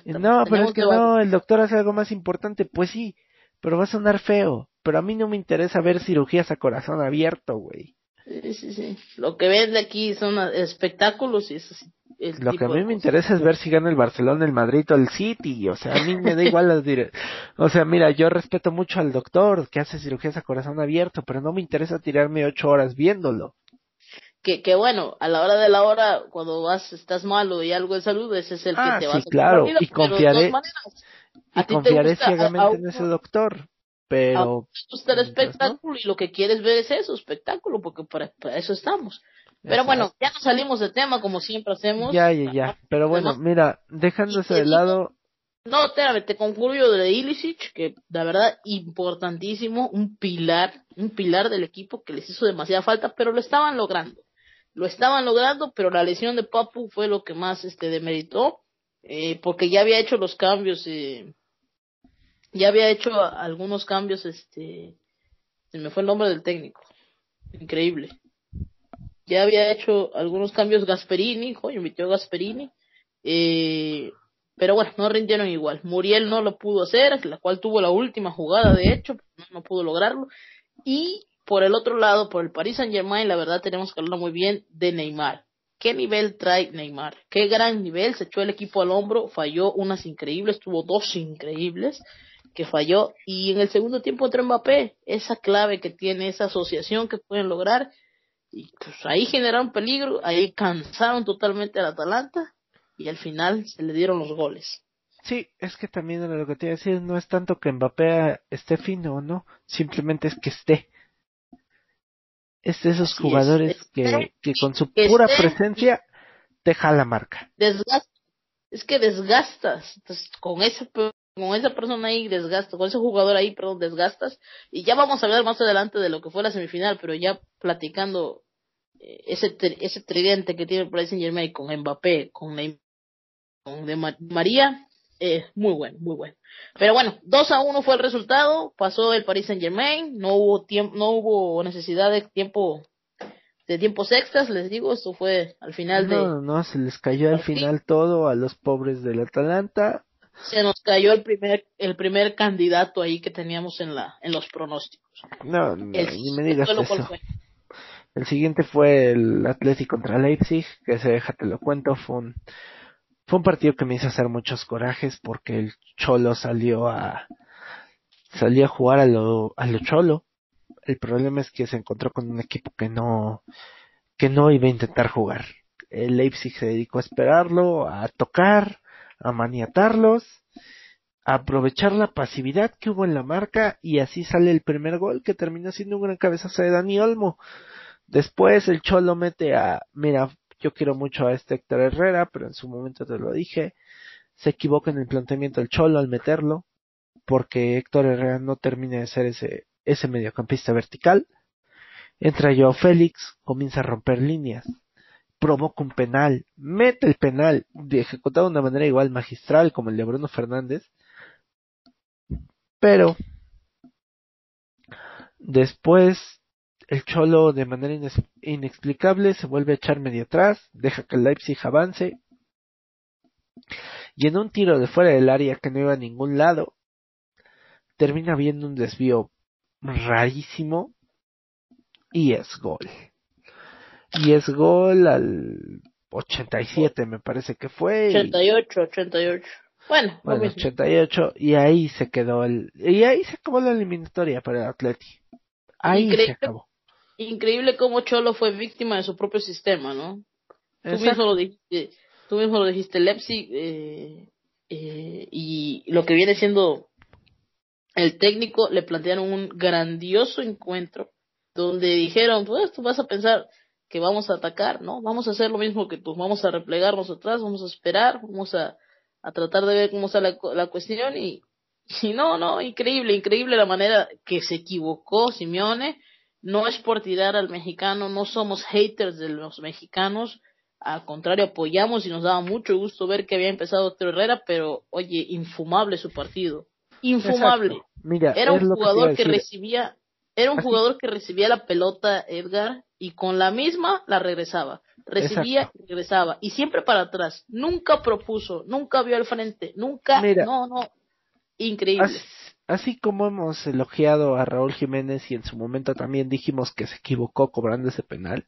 No, pero es que no, el doctor hace algo más importante, pues sí, pero va a sonar feo, pero a mí no me interesa ver cirugías a corazón abierto, güey. Sí, sí, sí. Lo que ves de aquí son espectáculos y eso sí lo que a mí me interesa es ver si gana el Barcelona, el Madrid o el City. O sea, a mí me da igual las dire O sea, mira, yo respeto mucho al doctor que hace cirugías a corazón abierto, pero no me interesa tirarme ocho horas viéndolo. Que, que bueno, a la hora de la hora, cuando vas, estás malo y algo de salud, ese es el que ah, te va a claro, y confiaré, y confiaré ciegamente en ese doctor. Pero. gusta el espectáculo y lo que quieres ver es eso, espectáculo, porque para eso estamos. Pero bueno, ya nos salimos de tema como siempre hacemos. Ya, ya, ya. Pero bueno, mira, dejándose de lado. No, te, te concluyo de Ilicic, que la verdad importantísimo, un pilar, un pilar del equipo que les hizo demasiada falta, pero lo estaban logrando. Lo estaban logrando, pero la lesión de Papu fue lo que más este demeritó, eh, porque ya había hecho los cambios, eh, ya había hecho algunos cambios, este, se me fue el nombre del técnico, increíble. Ya había hecho algunos cambios Gasperini, coño, a Gasperini, eh, pero bueno, no rindieron igual. Muriel no lo pudo hacer, la cual tuvo la última jugada, de hecho, no, no pudo lograrlo. Y por el otro lado, por el Paris Saint Germain, la verdad tenemos que hablar muy bien de Neymar. ¿Qué nivel trae Neymar? ¿Qué gran nivel? Se echó el equipo al hombro, falló unas increíbles, tuvo dos increíbles que falló y en el segundo tiempo entró Mbappé, esa clave que tiene, esa asociación que pueden lograr y pues ahí generaron peligro, ahí cansaron totalmente al Atalanta y al final se le dieron los goles. Sí, es que también lo que te iba a decir no es tanto que Mbappé esté fino o no, simplemente es que esté. Es de esos jugadores que, que con su pura presencia deja la marca. es que desgastas. Entonces, con ese con esa persona ahí desgastas, con ese jugador ahí, perdón, desgastas. Y ya vamos a hablar más adelante de lo que fue la semifinal, pero ya platicando eh, ese, ese tridente que tiene el Paris Saint Germain con Mbappé, con Neymar de María, eh, muy bueno, muy bueno. Pero bueno, 2 a 1 fue el resultado, pasó el Paris Saint Germain, no hubo tiempo, no hubo necesidad de tiempo de tiempos extras, les digo, esto fue al final no, de No, no, se les cayó al final todo a los pobres del Atalanta. Se nos cayó el primer el primer candidato ahí que teníamos en la en los pronósticos. No, no ni me digas eso. El siguiente fue el Atlético contra Leipzig, que se deja te lo cuento, fue un fue un partido que me hizo hacer muchos corajes porque el Cholo salió a salió a jugar a lo, a lo Cholo. El problema es que se encontró con un equipo que no que no iba a intentar jugar. El Leipzig se dedicó a esperarlo, a tocar, a maniatarlos, a aprovechar la pasividad que hubo en la marca y así sale el primer gol que terminó siendo un gran cabezazo de Dani Olmo. Después el Cholo mete a, mira, yo quiero mucho a este Héctor Herrera, pero en su momento te lo dije. Se equivoca en el planteamiento del Cholo al meterlo, porque Héctor Herrera no termina de ser ese, ese mediocampista vertical. Entra Joao Félix, comienza a romper líneas, provoca un penal, mete el penal, ejecutado de una manera igual magistral como el de Bruno Fernández, pero después el Cholo de manera inexplicable se vuelve a echar medio atrás, deja que el Leipzig avance y en un tiro de fuera del área que no iba a ningún lado, termina viendo un desvío rarísimo y es gol. Y es gol al 87 me parece que fue. 88, 88. Bueno, bueno 88 y ahí se quedó el y ahí se acabó la eliminatoria para el Atleti. Ahí se acabó increíble cómo Cholo fue víctima de su propio sistema, ¿no? Tú mismo lo dijiste, tú mismo lo dijiste, Leipzig eh, eh, y lo que viene siendo el técnico le plantearon un grandioso encuentro donde dijeron, pues tú vas a pensar que vamos a atacar, ¿no? Vamos a hacer lo mismo que tú, vamos a replegarnos atrás, vamos a esperar, vamos a, a tratar de ver cómo está la, la cuestión y, y no, no, increíble, increíble la manera que se equivocó Simeone no es por tirar al mexicano, no somos haters de los mexicanos, al contrario, apoyamos y nos daba mucho gusto ver que había empezado Héctor Herrera, pero oye, infumable su partido. Infumable. Mira, era un jugador que, recibía, era un jugador que recibía la pelota, Edgar, y con la misma la regresaba. Recibía y regresaba. Y siempre para atrás. Nunca propuso, nunca vio al frente, nunca, no, no. Increíble así como hemos elogiado a Raúl Jiménez y en su momento también dijimos que se equivocó cobrando ese penal.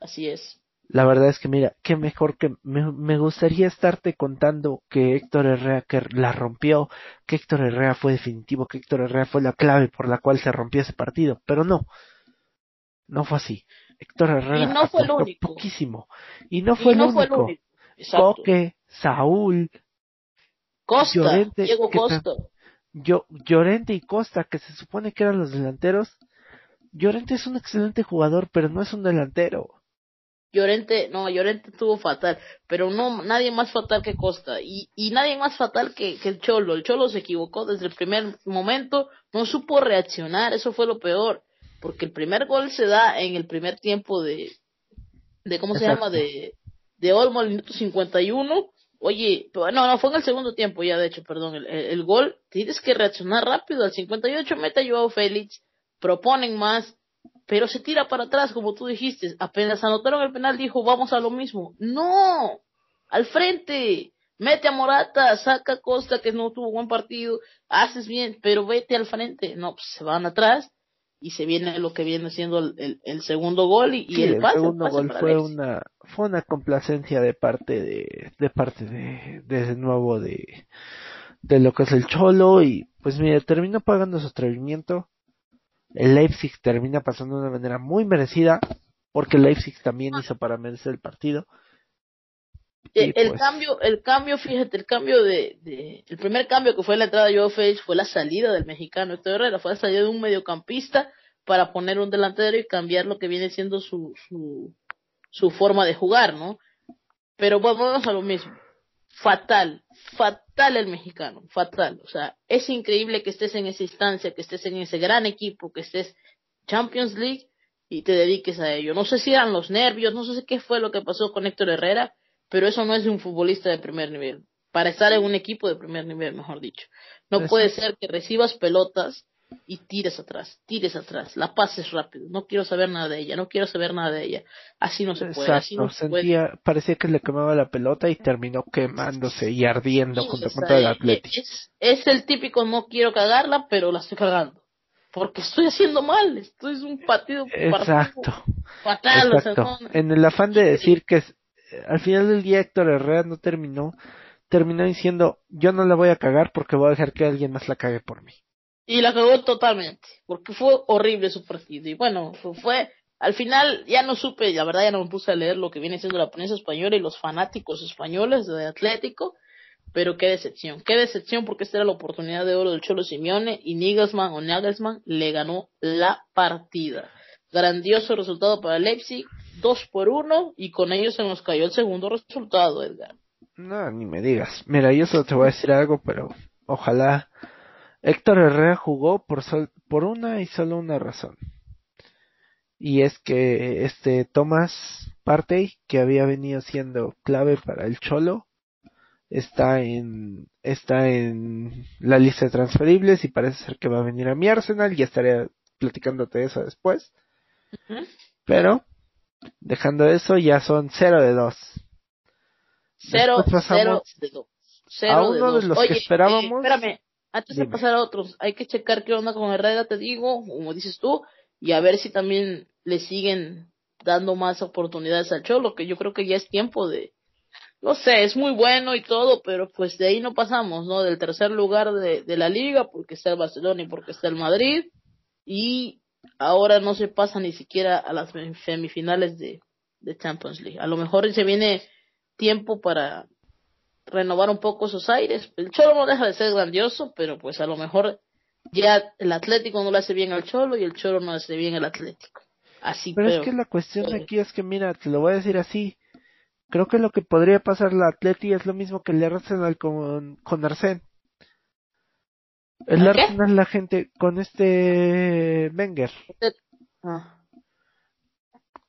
Así es. La verdad es que mira, qué mejor que me, gustaría estarte contando que Héctor Herrera que la rompió, que Héctor Herrera fue definitivo, que Héctor Herrera fue la clave por la cual se rompió ese partido, pero no, no fue así. Héctor Herrera y no fue el único. poquísimo y no fue, el, único. Coque, Saúl, Costa, Diego Costa. Yo, Llorente y Costa, que se supone que eran los delanteros, Llorente es un excelente jugador, pero no es un delantero. Llorente, no, Llorente estuvo fatal, pero no, nadie más fatal que Costa, y, y nadie más fatal que, que el Cholo, el Cholo se equivocó desde el primer momento, no supo reaccionar, eso fue lo peor, porque el primer gol se da en el primer tiempo de, de ¿cómo se llama? De, de Olmo al minuto 51, oye, no, no, fue en el segundo tiempo ya, de hecho, perdón, el, el, gol, tienes que reaccionar rápido, al 58 mete a Joao Félix, proponen más, pero se tira para atrás, como tú dijiste. Apenas anotaron el penal, dijo, vamos a lo mismo. No, al frente, mete a Morata, saca a Costa, que no tuvo buen partido, haces bien, pero vete al frente. No, pues se van atrás y se viene lo que viene siendo el, el, segundo gol y, el, pase, segundo gol fue una fue una complacencia de parte de de parte de de nuevo de de lo que es el cholo y pues mira terminó pagando su atrevimiento el Leipzig termina pasando de una manera muy merecida, porque el Leipzig también hizo para merecer el partido. Eh, el, pues cambio, el cambio, fíjate, el cambio de, de, el primer cambio que fue la entrada de Joe fue la salida del mexicano Héctor Herrera, fue la salida de un mediocampista para poner un delantero y cambiar lo que viene siendo su, su, su forma de jugar, ¿no? Pero vamos a lo mismo fatal, fatal el mexicano, fatal. O sea, es increíble que estés en esa instancia, que estés en ese gran equipo, que estés Champions League y te dediques a ello. No sé si eran los nervios, no sé qué fue lo que pasó con Héctor Herrera, pero eso no es de un futbolista de primer nivel. Para estar en un equipo de primer nivel, mejor dicho. No pues puede ser que recibas pelotas y tires atrás, tires atrás, la pases rápido, no quiero saber nada de ella, no quiero saber nada de ella, así no se puede, así no se sentía, parecía que le quemaba la pelota y terminó quemándose y ardiendo junto con todo el Atlético. Es, el típico no quiero cagarla, pero la estoy cagando. Porque estoy haciendo mal, esto es un partido Exacto. fatal. Exacto. en el afán de decir que al final del día Héctor Herrera no terminó, terminó diciendo yo no la voy a cagar porque voy a dejar que alguien más la cague por mí. Y la cagó totalmente, porque fue horrible su partido. Y bueno, fue, al final ya no supe, la verdad ya no me puse a leer lo que viene siendo la prensa española y los fanáticos españoles de Atlético, pero qué decepción, qué decepción porque esta era la oportunidad de oro del Cholo Simeone y Nigelsmann o Nagelsmann le ganó la partida. Grandioso resultado para Leipzig, dos por uno y con ellos se nos cayó el segundo resultado, Edgar. No, ni me digas. Mira, yo solo te voy a decir algo, pero ojalá Héctor Herrera jugó por, por una y solo una razón. Y es que este Tomás Partey, que había venido siendo clave para el Cholo, está en, está en la lista de transferibles y parece ser que va a venir a mi Arsenal, ya estaré platicándote eso después. Pero, dejando eso, ya son 0 de 2. 0 de 2. A uno de, los que esperábamos. espérame, antes de pasar a otros, hay que checar qué onda con Herrera, te digo, como dices tú, y a ver si también le siguen dando más oportunidades al Cholo, que yo creo que ya es tiempo de, no sé, es muy bueno y todo, pero pues de ahí no pasamos, ¿no? Del tercer lugar de, de la liga, porque está el Barcelona y porque está el Madrid, y ahora no se pasa ni siquiera a las semifinales de, de Champions League. A lo mejor se viene tiempo para renovar un poco esos aires. El Cholo no deja de ser grandioso, pero pues a lo mejor ya el Atlético no le hace bien al Cholo y el Cholo no le hace bien al Atlético. Así pero, es que la cuestión aquí es que mira, te lo voy a decir así. Creo que lo que podría pasar la Atleti es lo mismo que el Arsenal con, con Arsén. El Arsenal, la gente, con este Wenger. Ah.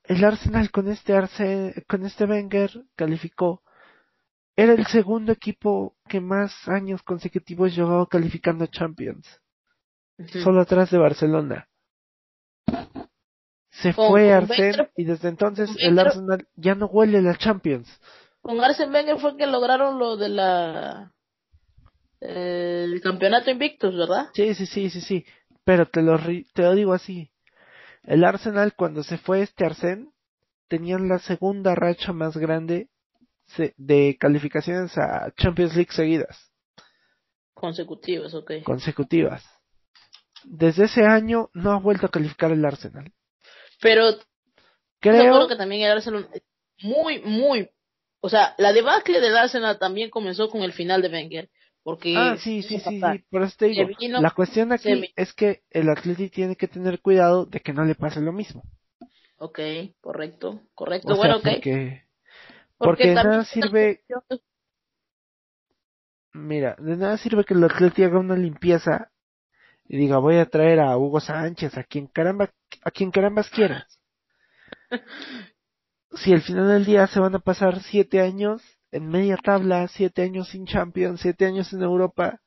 El Arsenal con este Arsen, con este Wenger calificó era el segundo equipo que más años consecutivos llevaba calificando Champions. Solo atrás de Barcelona. Se fue Arsene y desde entonces el Arsenal ya no huele la Champions. Con Arsene Wenger fue que lograron lo de la el campeonato invictus, ¿verdad? Sí, sí, sí, sí, sí. Pero te lo, te lo digo así. El Arsenal cuando se fue este Arsene tenían la segunda racha más grande de calificaciones a Champions League seguidas. Consecutivas, ok. Consecutivas. Desde ese año no ha vuelto a calificar el Arsenal. Pero creo que también el Arsenal muy, muy, o sea, la debacle del Arsenal también comenzó con el final de Wenger. Porque ah, sí, sí, sí, por eso te digo, la cuestión aquí es que el Atleti tiene que tener cuidado de que no le pase lo mismo. Ok, correcto, correcto. bueno, ok. Porque, porque, de nada sirve. Mira, de nada sirve que el Atleti haga una limpieza y diga voy a traer a Hugo Sánchez, a quien caramba, a quien carambas quieras. [laughs] si al final del día se van a pasar siete años en media tabla, siete años sin Champions, siete años en Europa,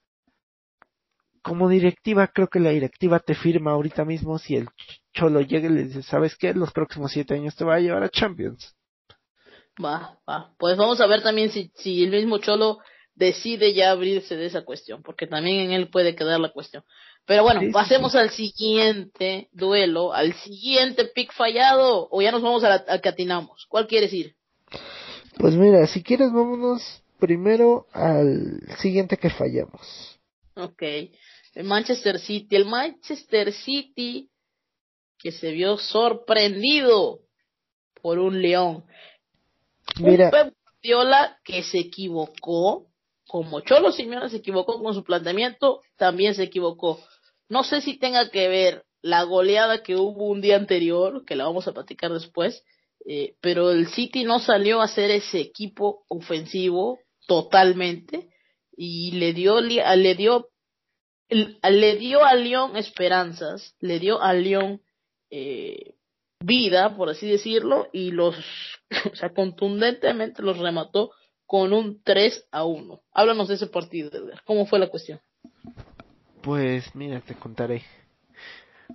como directiva, creo que la directiva te firma ahorita mismo si el Cholo llega y le dice, ¿sabes qué? Los próximos siete años te va a llevar a Champions. Va, va. Pues vamos a ver también si, si el mismo Cholo decide ya abrirse de esa cuestión, porque también en él puede quedar la cuestión. Pero bueno, pasemos al siguiente duelo, al siguiente pick fallado, o ya nos vamos a, a que atinamos. ¿Cuál quieres ir? Pues mira, si quieres vámonos primero al siguiente que fallamos. Ok, el Manchester City. El Manchester City que se vio sorprendido por un león. Mira. Un Pep Guardiola que se equivocó, como Cholo Simeone se equivocó con su planteamiento, también se equivocó. No sé si tenga que ver la goleada que hubo un día anterior, que la vamos a platicar después, eh, pero el City no salió a ser ese equipo ofensivo totalmente y le dio le dio le dio a León esperanzas, le dio a León eh, vida, por así decirlo, y los, [laughs] o sea, contundentemente los remató con un 3 a 1. Háblanos de ese partido, Edgar. ¿Cómo fue la cuestión? Pues mira, te contaré.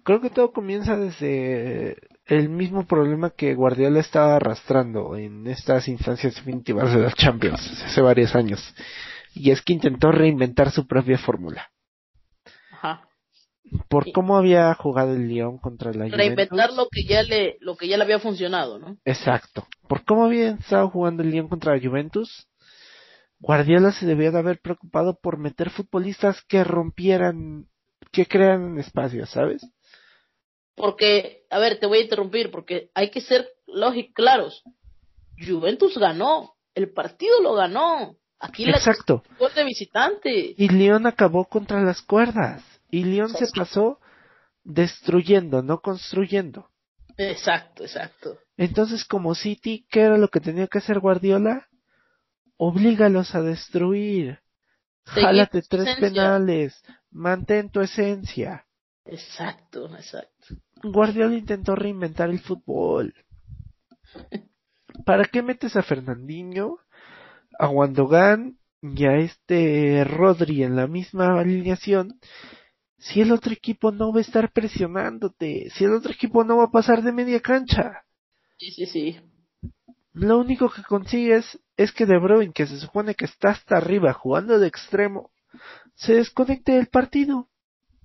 Creo que todo comienza desde el mismo problema que Guardiola estaba arrastrando en estas instancias definitivas de la Champions hace varios años. Y es que intentó reinventar su propia fórmula. Ajá. Por cómo había jugado el Lyon contra la Juventus. Reinventar lo que ya le, lo que ya le había funcionado, ¿no? Exacto. Por cómo había estado jugando el Lyon contra la Juventus, Guardiola se debía de haber preocupado por meter futbolistas que rompieran, que crean espacios, ¿sabes? Porque, a ver, te voy a interrumpir, porque hay que ser lógicos, claros. Juventus ganó, el partido lo ganó. Aquí Exacto. la de visitante. Y León acabó contra las cuerdas. Y León se pasó destruyendo, no construyendo. Exacto, exacto. Entonces, como City, ¿qué era lo que tenía que hacer Guardiola? Oblígalos a destruir. Jálate tres penales. Mantén tu esencia. Exacto, exacto. Guardiola intentó reinventar el fútbol. ¿Para qué metes a Fernandinho, a Wandogan y a este Rodri en la misma alineación si el otro equipo no va a estar presionándote, si el otro equipo no va a pasar de media cancha. Sí, sí, sí. Lo único que consigues es que De Bruyne, que se supone que está hasta arriba jugando de extremo, se desconecte del partido.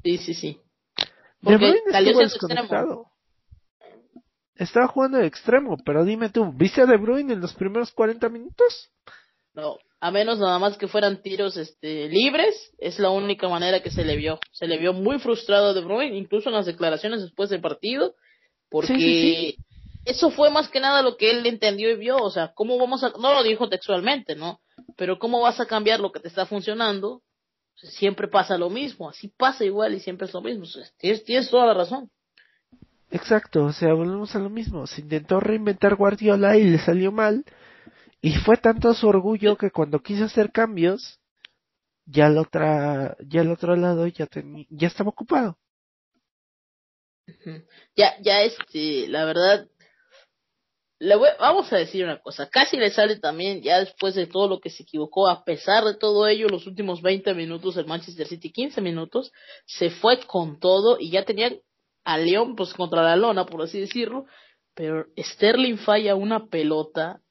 Sí, sí, sí. de Bruyne estuvo desconectado. Estaba jugando de extremo, pero dime tú, ¿viste a De Bruyne en los primeros 40 minutos? No, a menos nada más que fueran tiros este, libres, es la única manera que se le vio. Se le vio muy frustrado De Bruyne, incluso en las declaraciones después del partido, porque eso fue más que nada lo que él entendió y vio, o sea, cómo vamos a, no lo dijo textualmente, ¿no? Pero cómo vas a cambiar lo que te está funcionando, siempre pasa lo mismo, así pasa igual y siempre es lo mismo, tienes, tienes toda la razón. Exacto, o sea, volvemos a lo mismo, se intentó reinventar Guardiola y le salió mal, y fue tanto su orgullo que cuando quiso hacer cambios, ya el otra, ya el otro lado ya ya estaba ocupado. Ya, ya este, la verdad, le vamos a decir una cosa, casi le sale también, ya después de todo lo que se equivocó, a pesar de todo ello, los últimos 20 minutos el Manchester City, 15 minutos, se fue con todo y ya tenía a León pues contra la lona, por así decirlo, pero Sterling falla una pelota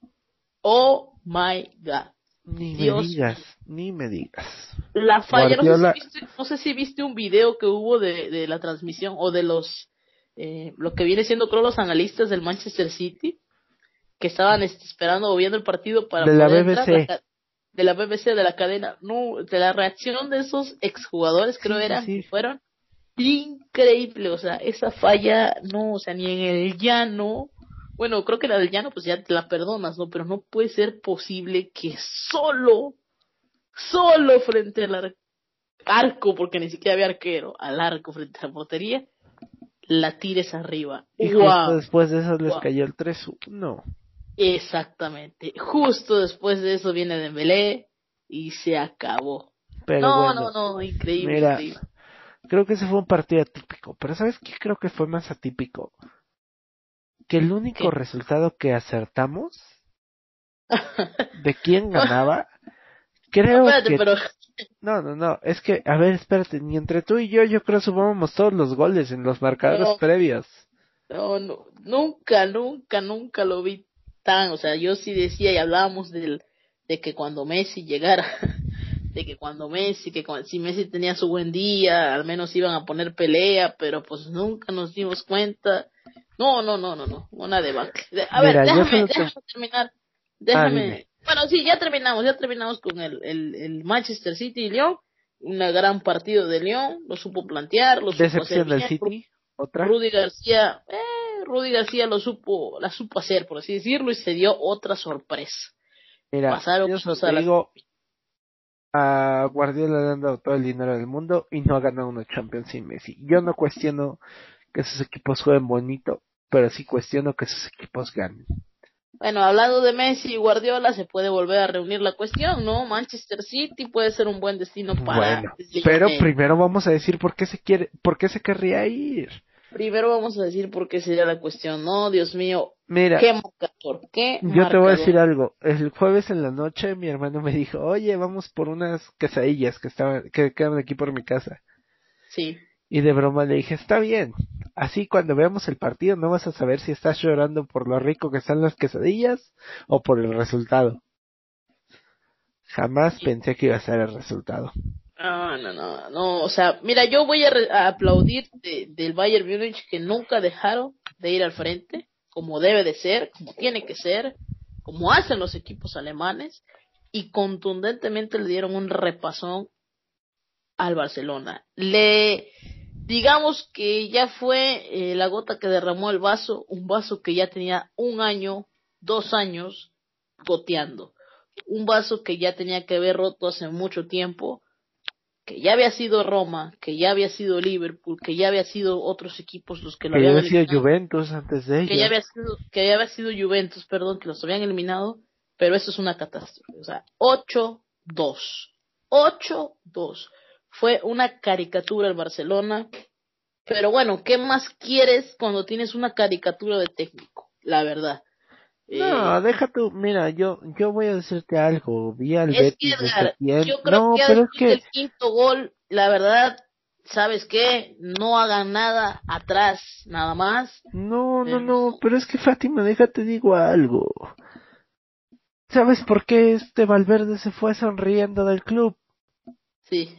Oh my God. Ni me digas, ni me digas. La falla, no, sé si viste, un video que hubo de, de la transmisión o de los, eh, lo que viene siendo creo los analistas del Manchester City, que estaban este, esperando o viendo el partido para de la BBC. de la BBC, de la cadena, no, de la reacción de esos exjugadores creo era, eran, fueron increíble, o sea, esa falla, no, o sea, ni en el llano, bueno, creo que la del llano pues ya te la perdonas, ¿no? Pero no puede ser posible que solo, solo frente al arco, porque ni siquiera había arquero, al arco frente a la portería, la tires arriba. Y wow. justo después de eso les Wow. cayó el 3-1. Exactamente. Justo después de eso viene Dembélé y se acabó. Pero no, bueno, no, no, increíble, mira, increíble. creo que ese fue un partido atípico. Pero ¿sabes qué creo que fue más atípico? Que el único ¿Qué? resultado que acertamos [laughs] de quién ganaba, creo Espérate, que... pero No, no, no, es que, a ver, espérate, ni entre tú y yo, yo creo sumábamos todos los goles en los marcadores No. previos. no, no, nunca, nunca, nunca lo vi tan, o sea, yo sí decía y hablábamos del, de que cuando Messi llegara, [laughs] de que cuando Messi, que cuando, si Messi tenía su buen día, al menos iban a poner pelea, pero pues nunca nos dimos cuenta. No, no, no, no, no, una debacle. De- A Mira, ver, déjame, déjame terminar, déjame, dime. bueno, sí, ya terminamos, ya terminamos con el, el, el Manchester City y Lyon, un gran partido de Lyon, lo supo plantear, lo supo hacer Decepción del City, otra. Rudy García, eh, Rudy García lo supo, la supo hacer, por así decirlo, y se dio otra sorpresa. Mira, pasaron yo te digo, a Guardiola le han dado todo el dinero del mundo y no ha ganado una Champions sin Messi. Yo no cuestiono que sus equipos jueguen bonito, pero sí cuestiono que sus equipos ganen. Bueno, hablando de Messi y Guardiola, se puede volver a reunir la cuestión, ¿no? Manchester City puede ser un buen destino para. Bueno, pero primero vamos a decir por qué se quiere, por qué se querría ir. Primero vamos a decir por qué sería la cuestión, ¿no? Dios mío, Mira, qué marcador, qué yo te voy a decir algo. El jueves en la noche mi hermano me dijo, oye, vamos por unas quesadillas que estaban, que quedan aquí por mi casa. Sí. Y de broma le dije, está bien. Así cuando veamos el partido no vas a saber si estás llorando por lo rico que están las quesadillas o por el resultado. Jamás pensé que iba a ser el resultado. No, no, no, no, o sea, mira, yo voy a, re- a aplaudir de- del Bayern Múnich que nunca dejaron de ir al frente, como debe de ser, como tiene que ser, como hacen los equipos alemanes, y contundentemente le dieron un repasón al Barcelona. Le, digamos que ya fue eh, la gota que derramó el vaso, un vaso que ya tenía un año, dos años goteando, un vaso que ya tenía que haber roto hace mucho tiempo, que ya había sido Roma, que ya había sido Liverpool, que ya había sido otros equipos los que lo Que ya habían había sido Juventus antes de que ya había sido, que ya había sido Juventus, perdón, que los habían eliminado, pero eso es una catástrofe, o sea, 8-2, 8-2, fue una caricatura el Barcelona, pero bueno, ¿qué más quieres cuando tienes una caricatura de técnico? La verdad. No, Eh, deja tú, mira, yo, yo voy a decirte algo, vi al es Betis que de Edgar, yo creo No, que pero es que, del quinto gol, la verdad, ¿sabes qué? No hagan nada atrás, nada más. no, no, no, pero es que Fátima, déjate digo algo. ¿Sabes por qué este Valverde se fue sonriendo del club? Sí.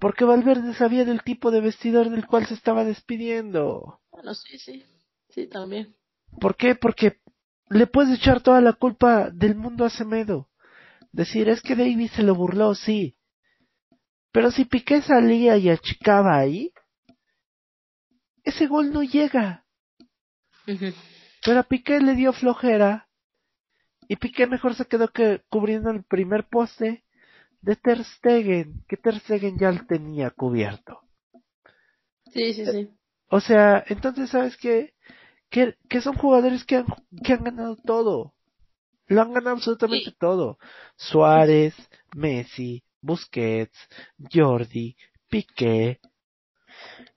Porque Valverde sabía del tipo de vestidor del cual se estaba despidiendo. Bueno, sí, sí. Sí, también. ¿Por qué? Porque le puedes echar toda la culpa del mundo a Semedo. Decir, es que Davis se lo burló, sí. Pero si Piqué salía y achicaba ahí, ese gol no llega. Pero a Piqué le dio flojera. Y Piqué mejor se quedó que cubriendo el primer poste de Ter Stegen, que Ter Stegen ya lo tenía cubierto. Sí, sí, sí. O sea, entonces, ¿sabes qué? Que, que son jugadores que han, que han ganado todo. Lo han ganado absolutamente Sí. todo. Suárez, Messi, Busquets, Jordi, Piqué.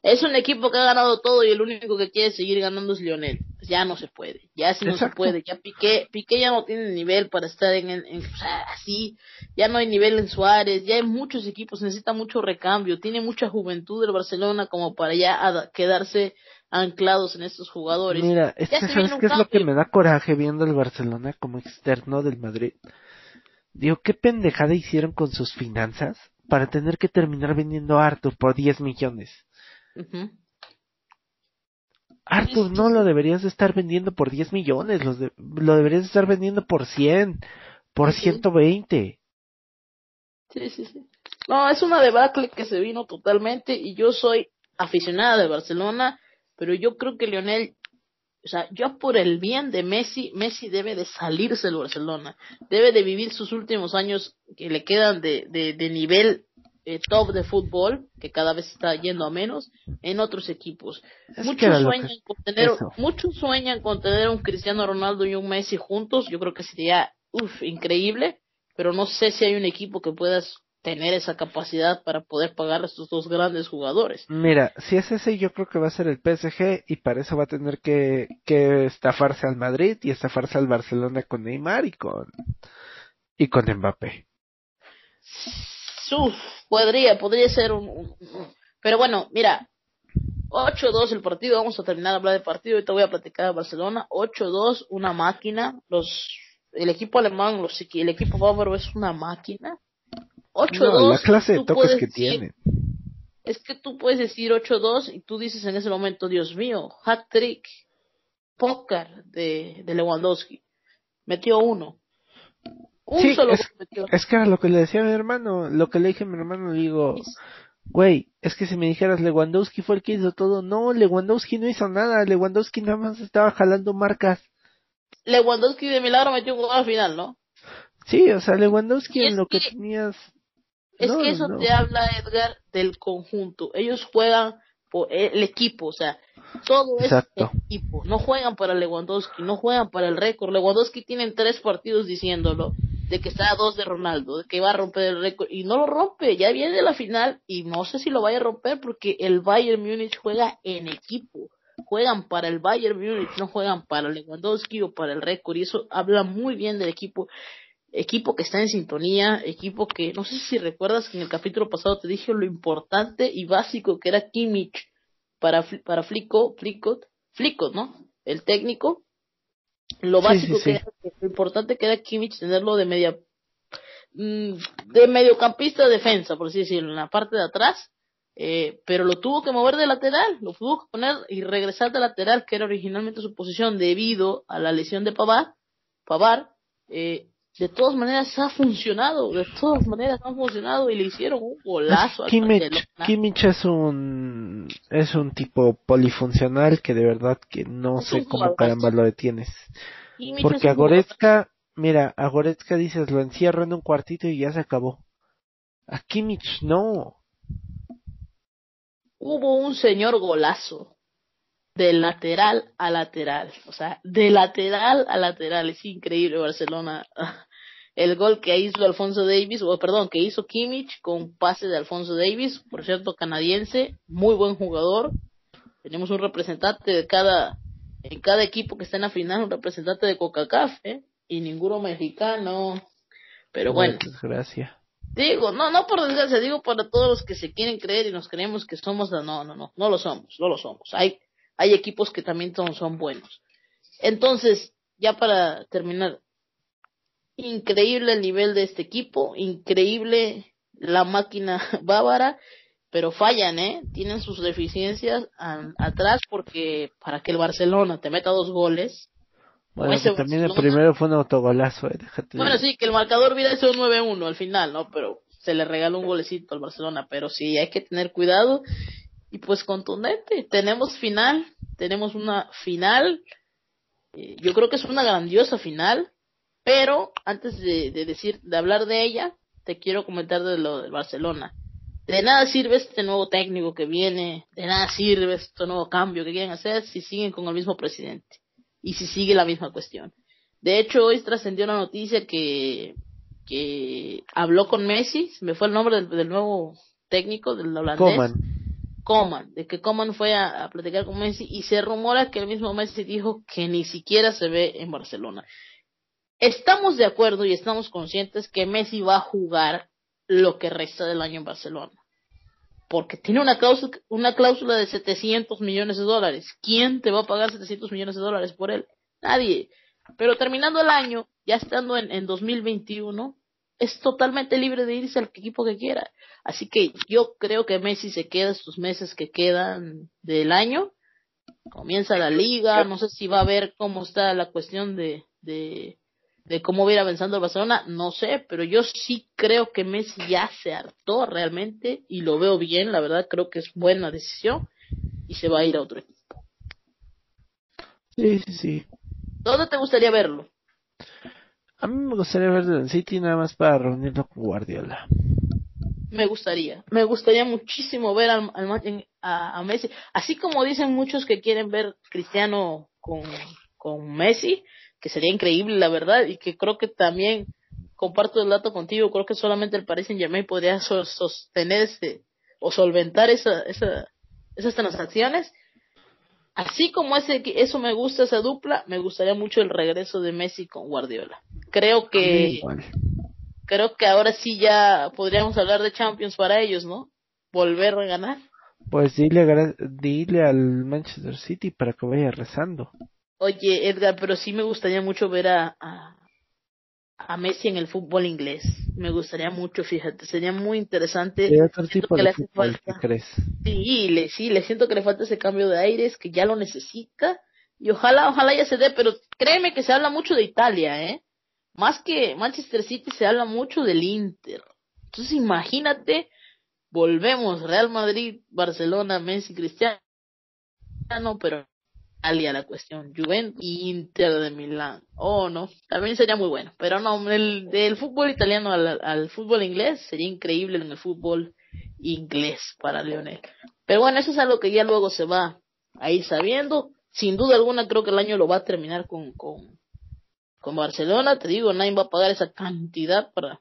Es un equipo que ha ganado todo y el único que quiere seguir ganando es Lionel. Ya no se puede. Ya sí no se puede. Ya Piqué, Piqué ya no tiene nivel para estar en, en, en- o sea, así. Ya no hay nivel en Suárez. Ya hay muchos equipos. Necesita mucho recambio. Tiene mucha juventud el Barcelona como para ya quedarse anclados en estos jugadores. Mira, ¿sabes qué es lo que me da coraje viendo el Barcelona como externo del Madrid? Digo, ¿qué pendejada hicieron con sus finanzas para tener que terminar vendiendo a Arthur por 10 millones? Ujú. Arthur no lo deberías de estar vendiendo por 10 millones, los de- lo deberías de estar vendiendo por 100, por sí. 120. Sí, sí, sí. No, es una debacle que se vino totalmente y yo soy aficionada de Barcelona, pero yo creo que Lionel, o sea, yo por el bien de Messi, Messi debe de salirse del Barcelona, debe de vivir sus últimos años que le quedan de, de, de nivel eh, top de fútbol, que cada vez está yendo a menos, en otros equipos. Es Muchos sueñan, que- con tener, eso. muchos sueñan con tener un Cristiano Ronaldo y un Messi juntos. Yo creo que sería uf, increíble, pero no sé si hay un equipo que puedas tener esa capacidad para poder pagar a estos dos grandes jugadores. Mira, si es ese, yo creo que va a ser el PSG y para eso va a tener que, que estafarse al Madrid y estafarse al Barcelona con Neymar y con y con Mbappé. Uf, podría, podría ser un, un- un- Pero bueno, mira, 8-2 el partido, vamos a terminar de hablar del partido, ahorita voy a platicar de Barcelona, 8-2, una máquina, los el equipo alemán, los, el equipo bávaro es una máquina. 8-2, No, la clase de toques que decir- tiene. Es que tú puedes decir 8-2 y tú dices en ese momento, Dios mío, hat trick, póker de, de Lewandowski. Metió uno. Un Sí, solo es-. Es que era lo que le decía a mi hermano, lo que le dije a mi hermano, le digo, güey, es que si me dijeras Lewandowski fue el que hizo todo, no, Lewandowski no hizo nada, Lewandowski nada más estaba jalando marcas. Lewandowski de milagro metió un gol al final, ¿no? Sí, o sea, Lewandowski en lo que que- tenías... Es No, que eso no. te habla, Edgar, del conjunto. Ellos juegan por el equipo, o sea, todo Exacto. es equipo. No juegan para Lewandowski, no juegan para el récord. Lewandowski tiene tres partidos diciéndolo, de que está a dos de Ronaldo, de que va a romper el récord, y no lo rompe. Ya viene la final, y no sé si lo vaya a romper, porque el Bayern Múnich juega en equipo. Juegan para el Bayern Múnich, no juegan para Lewandowski o para el récord, y eso habla muy bien del equipo equipo que está en sintonía, equipo que, no sé si recuerdas que en el capítulo pasado te dije lo importante y básico que era Kimmich para, para Flico, Flicot, Flicot, ¿no? El técnico. Lo básico sí, que sí. era, lo importante que era Kimmich tenerlo de media, mm, de mediocampista de defensa, por así decirlo, en la parte de atrás, eh, pero lo tuvo que mover de lateral, lo tuvo que poner y regresar de lateral, que era originalmente su posición debido a la lesión de Pavar, Pavar, eh, de todas maneras ha funcionado, de todas maneras ha funcionado y le hicieron un golazo Kimmich. Kimmich es un es un tipo polifuncional que de verdad que no Es sé cómo caramba lo detienes. Kimmich Porque a Goretzka, mira, a Goretzka dices lo encierro en un cuartito y ya se acabó. A Kimmich no. hubo un señor golazo de lateral a lateral, o sea, de lateral a lateral, es increíble Barcelona. [laughs] El gol que hizo Alfonso Davis, o perdón, que hizo Kimmich con pase de Alfonso Davis, por cierto, canadiense, muy buen jugador. Tenemos un representante de cada, en cada equipo que está en la final, un representante de CONCACAF, ¿eh? Y ninguno mexicano. Pero bueno. Desgracia. Digo, no, no por desgracia, digo para todos los que se quieren creer y nos creemos que somos no, no, no, no lo somos, no lo somos. Hay, hay equipos que también son, son buenos. Entonces, ya para terminar, increíble el nivel de este equipo, increíble la máquina [laughs] bávara, pero fallan, ¿eh? Tienen sus deficiencias a- atrás porque para que el Barcelona te meta dos goles, Bueno, ese que también el primero fue un autogolazo, eh, déjate. bueno, sí, que el marcador hubiera sido 9-1 al final, ¿no? Pero se le regaló un golecito al Barcelona. Pero sí, hay que tener cuidado. Y pues contundente. Tenemos final. Tenemos una final. eh, yo creo que es una grandiosa final. Pero antes de, de decir, de hablar de ella, te quiero comentar de lo del Barcelona. De nada sirve este nuevo técnico que viene, de nada sirve este nuevo cambio que quieren hacer si siguen con el mismo presidente y si sigue la misma cuestión. De hecho, hoy trascendió la noticia que, que habló con Messi, me fue el nombre del, nuevo técnico, del holandés. Coman, de que Coman fue a, platicar con Messi y se rumora que el mismo Messi dijo que ni siquiera se ve en Barcelona. Estamos de acuerdo y estamos conscientes que Messi va a jugar lo que resta del año en Barcelona. Porque tiene una cláusula, una cláusula de 700 millones de dólares. ¿Quién te va a pagar 700 millones de dólares por él? Nadie. Pero terminando el año, ya estando en, en 2021, es totalmente libre de irse al equipo que quiera. Así que yo creo que Messi se queda estos meses que quedan del año. Comienza la liga, no sé si va a ver cómo está la cuestión de, de, de cómo va a ir avanzando el Barcelona, no sé, pero yo sí creo que Messi ya se hartó realmente y lo veo bien, la verdad creo que es buena decisión y se va a ir a otro equipo. Sí, sí, sí. ¿Dónde te gustaría verlo? A mí me gustaría verlo en City nada más para reunirlo con Guardiola. me gustaría. Me gustaría muchísimo ver al, al a, Messi. Así como dicen muchos que quieren ver Cristiano con, con Messi, que sería increíble, la verdad, y que creo que también comparto el dato contigo, creo que solamente el Paris Saint Germain podría sostenerse o solventar esa, esa, esas transacciones. Así como ese, eso me gusta esa dupla, me gustaría mucho el regreso de Messi con Guardiola. Creo que creo que ahora sí ya podríamos hablar de Champions para ellos, ¿no? Volver a ganar. Pues dile, dile al Manchester City para que vaya rezando. Oye, Edgar, pero sí me gustaría mucho ver a, a, Messi en el fútbol inglés. Me gustaría mucho, fíjate, sería muy interesante. tipo crees? Sí, le, sí, le siento que le falta ese cambio de aires, que ya lo necesita. Y ojalá, ojalá ya se dé, pero créeme que se habla mucho de Italia, ¿eh? Más que Manchester City se habla mucho del Inter. Entonces imagínate, volvemos Real Madrid, Barcelona, Messi, Cristiano, pero Italia la cuestión, Juventus Inter de Milán. Oh, no, también sería muy bueno, pero no, el del fútbol italiano al, al fútbol inglés sería increíble en el fútbol inglés para Lionel. Pero bueno, eso es algo que ya luego se va a ir sabiendo. Sin duda alguna creo que el año lo va a terminar con, con, con Barcelona, te digo, nadie va a pagar esa cantidad para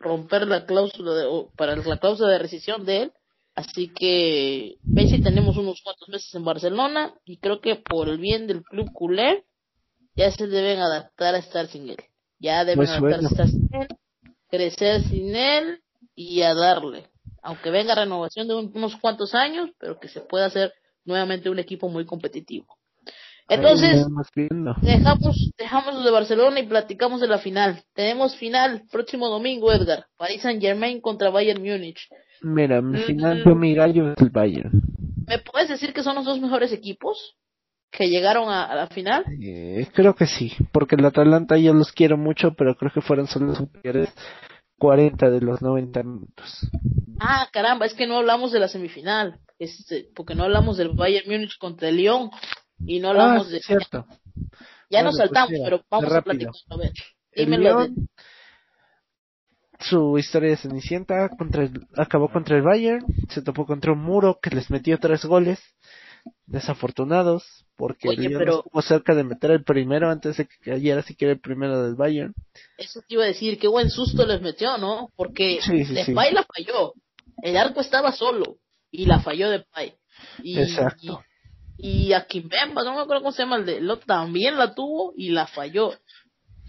romper la cláusula de, o para la cláusula de rescisión de él. Así que Messi tenemos unos cuantos meses en Barcelona y creo que por el bien del club culé ya se deben adaptar a estar sin él. Ya deben pues adaptarse a estar sin él, crecer sin él y a darle. Aunque venga renovación de unos cuantos años, pero que se pueda hacer nuevamente un equipo muy competitivo. Entonces, dejamos, dejamos de Barcelona y platicamos de la final. Tenemos final próximo domingo, Edgar. Paris Saint Germain contra Bayern Múnich. Mira, mi final, yo mi gallo es el Bayern. ¿Me puedes decir que son los dos mejores equipos que llegaron a, la final? Eh, creo que sí, porque el Atalanta yo los quiero mucho, pero creo que fueron solo superiores 40 de los 90 minutos. Ah, caramba, es que no hablamos de la semifinal, este, porque no hablamos del Bayern Múnich contra el Lyon y no hablamos ah, de... Cierto. Ya nos pues saltamos, pero vamos a platicar. A ver, dímelo. Su historia de Cenicienta contra acabó contra el Bayern, se topó contra un muro que les metió tres goles, desafortunados, porque Oye, pero... estuvo cerca de meter el primero antes de que cayera siquiera el primero del Bayern. Eso te iba a decir, qué buen susto les metió, ¿no? Porque sí, la falló, el arco estaba solo y la falló de Pay. Y, Exacto. Y a Kimpemba, no me acuerdo cómo se llama el de lo también la tuvo y la falló.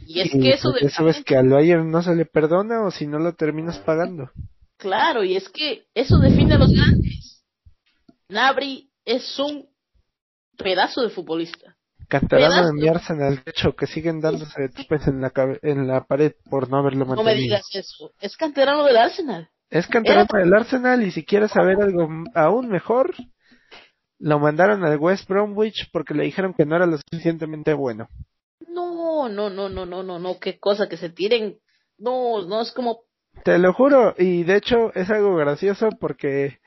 Y es que eso de sabes que al Bayern no se le perdona o si no lo terminas pagando. Claro, y es que eso define a los grandes. Nabri es un pedazo de futbolista. Canterano de mi Arsenal, de hecho, que siguen dándose topes en la, en la pared por no haberlo mantenido. No me digas eso. Es canterano del Arsenal. Es canterano del Arsenal y si quieres saber algo aún mejor, lo mandaron al West Bromwich porque le dijeron que no era lo suficientemente bueno. No, no, no, no, no, no, no, qué cosa que se tiren. No, no es como. Te lo juro, y de hecho es algo gracioso porque,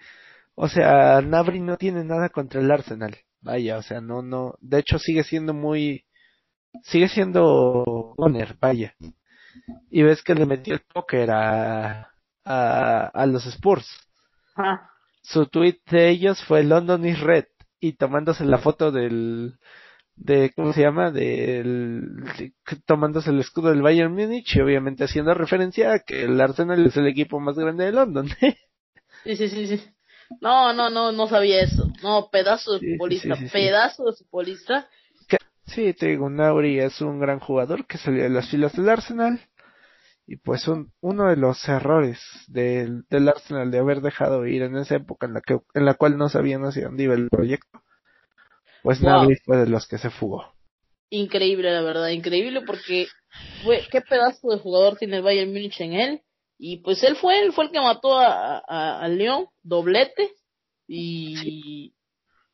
o sea, Nabri no tiene nada contra el Arsenal. Vaya, o sea, no, no, de hecho sigue siendo muy, sigue siendo owner, vaya. Y ves que le metió el póker a, a, a los Spurs. Ah su tweet de ellos fue London is red y tomándose la foto del de cómo se llama del tomándose el escudo del Bayern Múnich y obviamente haciendo referencia a que el Arsenal es el equipo más grande de London. [laughs] sí, sí, sí, sí. No, no, no, no sabía eso. No, pedazo de futbolista, pedazo de futbolista. Sí, te digo, Nauri es un gran jugador que salió de las filas del Arsenal y pues un, uno de los errores del, del Arsenal de haber dejado ir en esa época en la que en la cual no sabían hacia dónde iba el proyecto pues wow. fue de los que se fugó increíble la verdad increíble porque fue qué pedazo de jugador tiene el Bayern Múnich en él y pues él fue él fue el que mató a, a, a León doblete y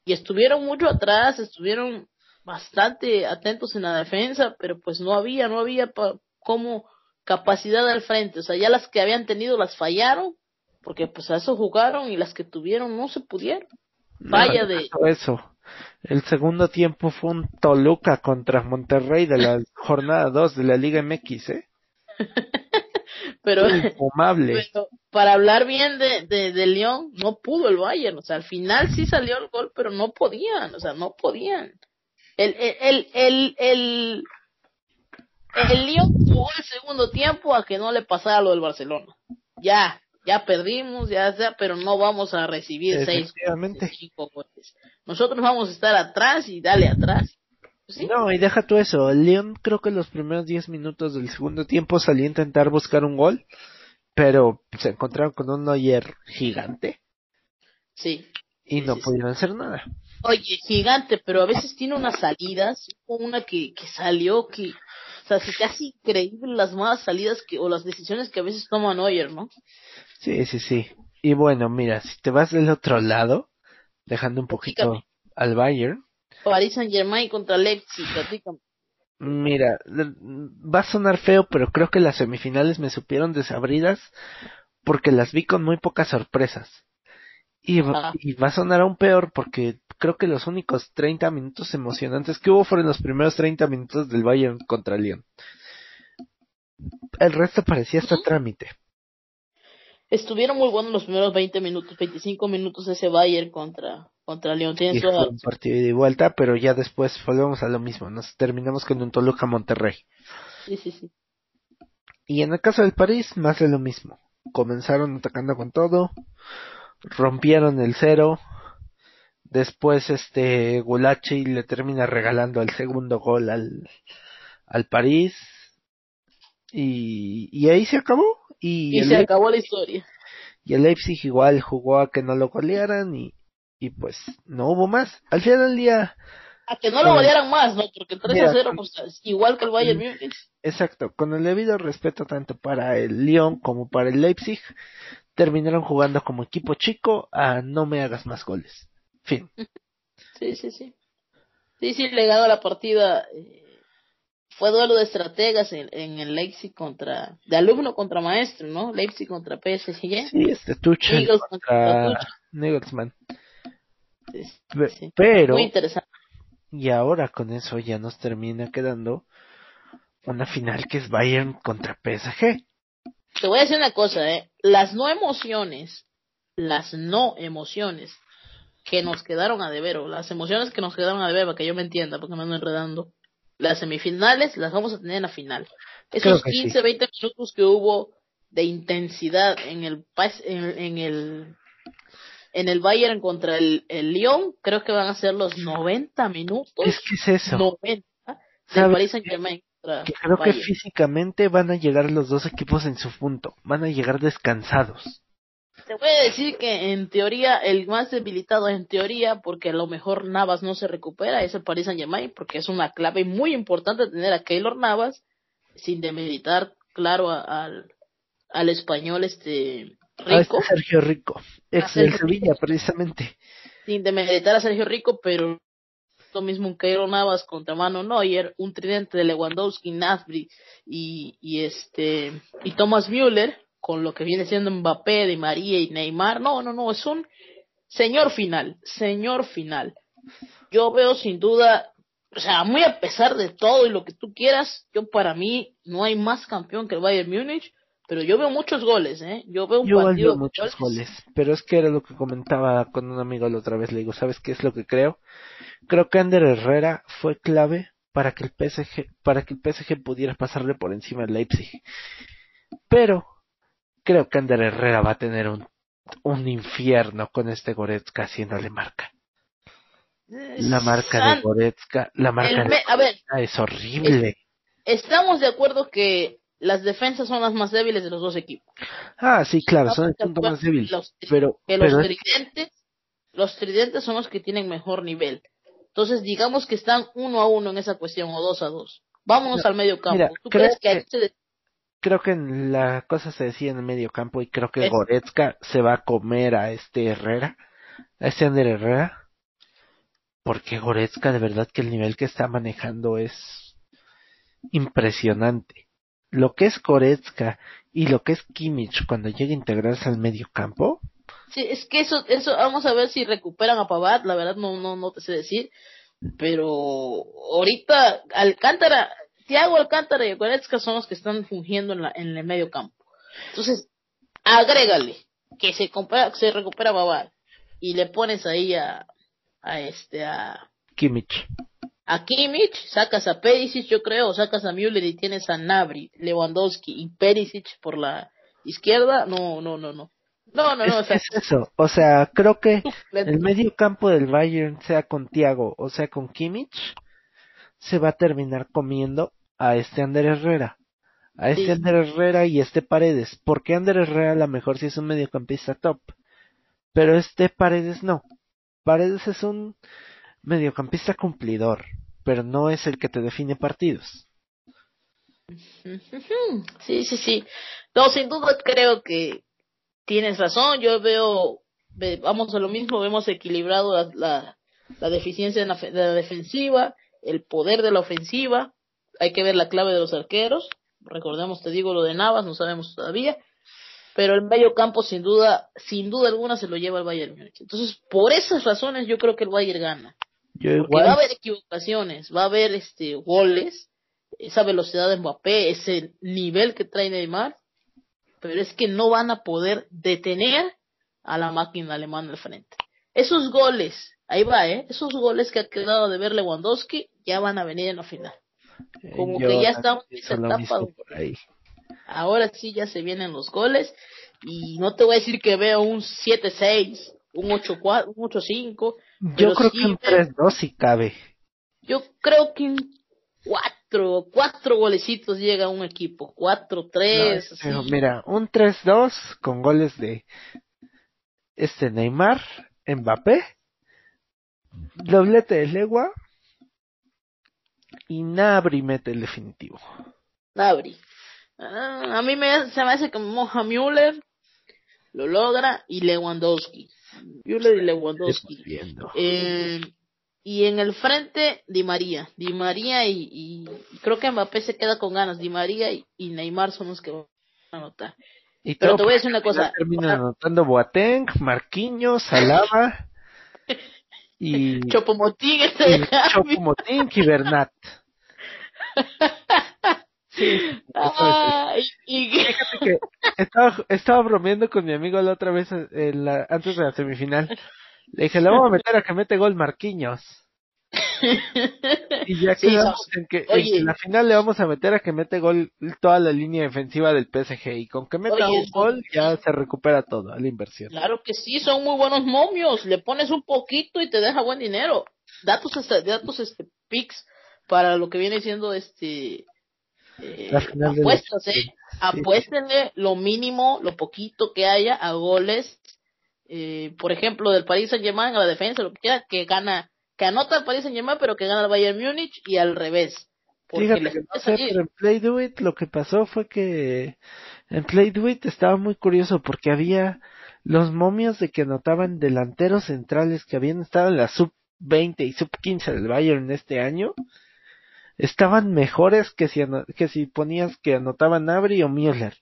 y estuvieron mucho atrás estuvieron bastante atentos en la defensa pero pues no había no había pa, cómo capacidad al frente, o sea, ya las que habían tenido las fallaron, porque pues a eso jugaron y las que tuvieron no se pudieron. Vaya de... Eso. El segundo tiempo fue un Toluca contra Monterrey de la [laughs] jornada 2 de la Liga MX, ¿eh? [laughs] pero, para hablar bien de, de, de León, no pudo el Bayern. O sea, al final sí salió el gol, pero no podían. O sea, no podían. El, el, el, el, el, el León jugó el segundo tiempo a que no le pasara lo del Barcelona. Ya, ya perdimos, ya sea, pero no vamos a recibir seis cinco goles. Nosotros vamos a estar atrás y dale atrás. ¿Sí? No, y deja tú eso. León creo que los primeros diez minutos del segundo tiempo salió a intentar buscar un gol, pero se encontraron con un Neuer gigante. Sí. Y no pudieron hacer nada. Oye, gigante, pero a veces tiene unas salidas, una que, que salió que, o sea, es casi increíble las malas salidas que, o las decisiones que a veces toma Neuer, ¿no? Sí, sí, sí. Y bueno, mira, si te vas del otro lado, dejando un poquito al Bayern. Paris Saint Germain contra Leipzig, Mira, va a sonar feo, pero creo que las semifinales me supieron desabridas porque las vi con muy pocas sorpresas. Y, y, va a sonar aún peor porque creo que los únicos 30 minutos emocionantes que hubo fueron los primeros 30 minutos del Bayern contra Lyon. El resto parecía hasta trámite estuvieron muy buenos los primeros 20 minutos, 25 minutos ese Bayern contra contra León. Y fue un partido de vuelta, pero ya después volvemos a lo mismo. Nos terminamos con un Toluca Monterrey. Sí, sí, sí. Y en el caso del París, más de lo mismo. Comenzaron atacando con todo, rompieron el cero. Después este Gulachi le termina regalando el segundo gol al, al París. Y, y ahí se acabó. Y, se acabó la historia. Y el Leipzig igual jugó a que no lo golearan y, y pues no hubo más. Al final del día... A que no lo golearan más, ¿no? Porque 3 a 0, pues, igual que el Bayern Múnich. Exacto, con el debido respeto tanto para el Lyon como para el Leipzig, terminaron jugando como equipo chico a no me hagas más goles. Fin. [laughs] Sí, sí, sí. Sí, sí, le ganó la partida. Eh, fue duelo de estrategas en, en, el Leipzig contra, de alumno contra maestro, ¿no? Leipzig contra PSG. Sí, este Tuchel contra, Nagelsmann. Pero, Muy interesante. Y ahora con eso ya nos termina quedando una final que es Bayern contra PSG. Te voy a decir una cosa, ¿eh? Las no emociones, las no emociones que nos quedaron a deber, o las emociones que nos quedaron a deber, para que yo me entienda, porque me ando enredando las semifinales las vamos a tener en la final. Esos 15, 20 minutos que hubo de intensidad en el en, en el en el Bayern contra el, el Lyon, creo que van a ser los 90 minutos. Es que es eso. 90 del Paris Saint-Germain. creo que físicamente van a llegar los dos equipos en su punto, van a llegar descansados. Te voy a decir que en teoría el más debilitado en teoría, porque a lo mejor Navas no se recupera, es el Paris Saint Germain, porque es una clave muy importante tener a Keylor Navas, sin demeritar, claro, al, al español este Rico. Sergio Rico, ex del Sevilla, precisamente. Sin demeritar a Sergio Rico, pero lo mismo un Keylor Navas contra Mano Neuer, un tridente de Lewandowski, Nasbri y, y este y Thomas Müller con lo que viene siendo Mbappé, de María y Neymar. No, no, no, es un señor final, señor final. Yo veo sin duda, o sea, muy a pesar de todo y lo que tú quieras, yo para mí no hay más campeón que el Bayern Múnich, pero yo veo muchos goles, ¿eh? Yo veo un yo veo muchos goles. pero es que era lo que comentaba con un amigo la otra vez, le digo, ¿sabes qué es lo que creo? Creo que Ander Herrera fue clave para que el PSG, para que el PSG pudiera pasarle por encima al Leipzig. Pero creo que Ander Herrera va a tener un, un infierno con este Goretzka haciéndole marca. La marca de Goretzka, la marca de a ver, es horrible. estamos de acuerdo que las defensas son las más débiles de los dos equipos. Ah, sí, claro, son el punto más débil. pero, que los tridentes, los tridentes son los que tienen mejor nivel. Entonces, digamos que están uno a uno en esa cuestión o dos a dos. Vámonos al medio campo. ¿Tú crees que, que creo que la cosa se decía en el medio campo y creo que Goretzka se va a comer a este Herrera, a este Ander Herrera, porque Goretzka de verdad que el nivel que está manejando es impresionante. Lo que es Goretzka y lo que es Kimmich cuando llega a integrarse al medio campo. Sí, es que eso, eso, vamos a ver si recuperan a Pavard, la verdad no, no, no te sé decir, pero ahorita Alcántara Thiago Alcántara y Goretzka son los que están fungiendo en, la, en el medio campo. Entonces, agrégale que se, compra, se recupera Babal y le pones ahí a, a este, a Kimmich. A Kimmich, sacas a Perisic, yo creo, sacas a Müller y tienes a Nabri, Lewandowski y Perisic por la izquierda. No, no, no, no. No, no, no. Es, eso. O sea, creo que el medio campo del Bayern, sea con Thiago o sea con Kimmich, se va a terminar comiendo a este Ander Herrera. A este Ander Herrera y este Paredes. Porque Ander Herrera a lo mejor sí es un mediocampista top. Pero este Paredes no. Paredes es un mediocampista cumplidor, pero no es el que te define partidos. [laughs] Sí, sí, sí. No, sin duda creo que tienes razón. Yo veo, vamos a lo mismo, vemos equilibrado la, la, deficiencia de la, defensiva, el poder de la ofensiva. Hay que ver la clave de los arqueros. Recordemos, te digo lo de Navas, no sabemos todavía. Pero el medio campo, sin duda, sin duda alguna, se lo lleva el Bayern Múnich. Entonces, por esas razones, yo creo que el Bayern gana. Porque va a haber equivocaciones, va a haber este goles, esa velocidad de Mbappé, ese nivel que trae Neymar, pero es que no van a poder detener a la máquina alemana al frente. Esos goles, ahí va, ¿eh? Esos goles que ha quedado de ver Lewandowski ya van a venir en la final. Eh, Como que ya estamos en esa etapa. Ahora sí ya se vienen los goles y no te voy a decir que veo un 7-6 un 8-4, un 8-5. Yo creo que un 3-2 si cabe. Yo creo que un 4, 4 golecitos llega un equipo. 4-3. mira, un 3-2 con goles de este Neymar, Mbappé, doblete de Legua y Nabri mete el definitivo. Nabri. Ah, a mí me, se me hace que Moja Müller lo logra y Lewandowski. Müller y Lewandowski. Eh, y en el frente, Di María. Di María y, creo que Mbappé se queda con ganas. Di María y, Neymar son los que van a anotar. Pero te voy a decir una cosa. Terminan anotando Boateng, Marquinhos, Salava [laughs] y Chopomotín, Chopomotín y Bernat. [laughs] Sí. Ah, y, Fíjate que estaba, estaba bromeando con mi amigo la otra vez en la, antes de la semifinal. Le dije, le vamos a meter a que mete gol Marquinhos. y ya quedamos en que en la final le vamos a meter a que mete gol toda la línea defensiva del PSG y con que meta un gol ya se recupera todo la inversión. Claro que sí, son muy buenos momios, le pones un poquito y te deja buen dinero. Datos datos este picks para lo que viene siendo este eh, apuestas, eh. Apuéstenle lo mínimo, lo poquito que haya a goles. Eh, por ejemplo, del Paris Saint Germain a la defensa, lo que quiera, que gana, que anota el Paris Saint Germain, pero que gana el Bayern Múnich y al revés. Fíjate en Play Do It lo que pasó fue que en Play Do It estaba muy curioso porque había los momios de que anotaban delanteros centrales que habían estado en la sub 20 y sub 15 del Bayern este año estaban mejores que si, que si ponías que anotaban Nabri o Müller.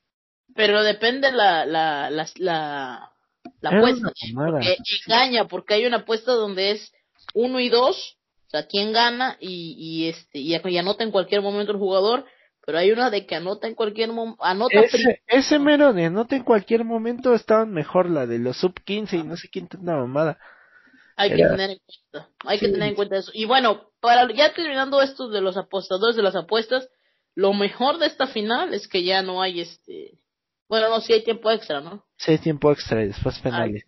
Pero depende la, la, la, la, la apuesta. Porque engaña, porque hay una apuesta donde es uno y dos, o sea, quién gana y, y este, y, anota en cualquier momento el jugador, pero hay una de que anota en cualquier momento, anota ese, ese mero de anota en cualquier momento estaban mejor la de los sub 15 y no sé quién una mamada. Hay que tener en cuenta, hay que tener en cuenta eso. Y bueno, para ya terminando esto de los apostadores de las apuestas, lo mejor de esta final es que ya no hay este, bueno, no, si hay tiempo extra, ¿no? Sí hay tiempo extra y después penales.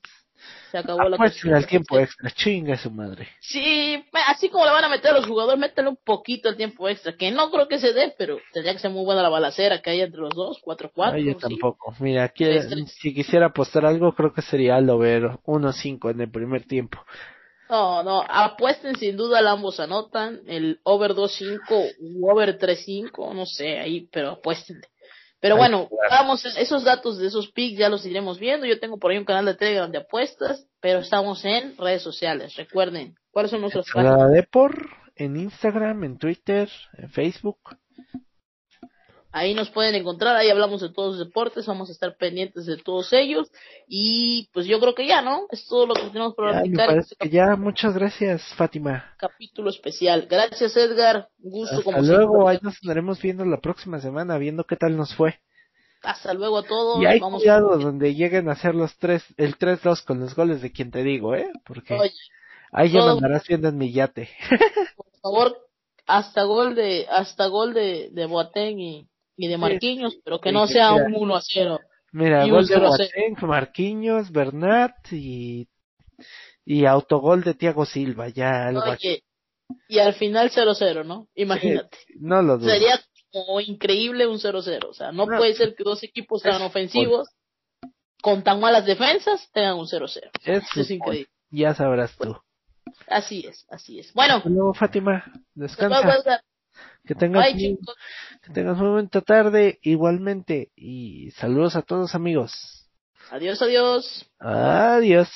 Se acabó la cuestión. el tiempo extra, chinga su madre. Sí, así como le van a meter a los jugadores, métele un poquito el tiempo extra, que no creo que se dé, pero tendría que ser muy buena la balacera que hay entre los dos, 4-4. yo tampoco. Mira, aquí, si quisiera apostar algo, creo que sería lo ver 1-5 en el primer tiempo. No, no, apuesten sin duda, ambos anotan, el over 2-5 u over 3-5, no sé, ahí, pero apuesten. Pero bueno, vamos, esos datos de esos picks ya los iremos viendo. Yo tengo por ahí un canal de Telegram de apuestas, pero estamos en redes sociales. Recuerden, ¿cuáles son nuestros canales? de por en Instagram, en Twitter, en Facebook. Ahí nos pueden encontrar, ahí hablamos de todos los deportes, vamos a estar pendientes de todos ellos. Y pues yo creo que ya, ¿no? Es todo lo que tenemos para platicar. Ya, ya, muchas gracias, Fátima. Capítulo especial. Gracias, Edgar. Un gusto Hasta luego, ahí nos estaremos viendo la próxima semana, viendo qué tal nos fue. hasta luego a todos. Y hay Vamos cuidado donde lleguen a hacer los tres, el 3-2 con los goles de quien te digo, ¿eh? Porque Oye, ahí ya todo- me andarás viendo en mi yate. por favor, hasta gol de, hasta gol de, de Boateng y, y de Marquinhos, pero que sí, no sea sea. un 1 a 0. Mira, Y gol de 0-0. Boateng, Marquinhos, Bernat y, y autogol de Thiago Silva, ya algo. Oye, y al final 0-0, ¿no? Imagínate. No lo dudo. Sería como increíble un 0-0. O sea, no, No. puede ser que dos equipos tan Es ofensivos, con tan malas defensas, tengan un 0-0. Es, Eso es fútbol, increíble. Ya sabrás tú. Así es, así es. Bueno, Hasta luego, Fátima. Descansa. Que tengas, Bye. Que tengas muy buena tarde igualmente. Y saludos a todos amigos. Adiós, adiós. Adiós.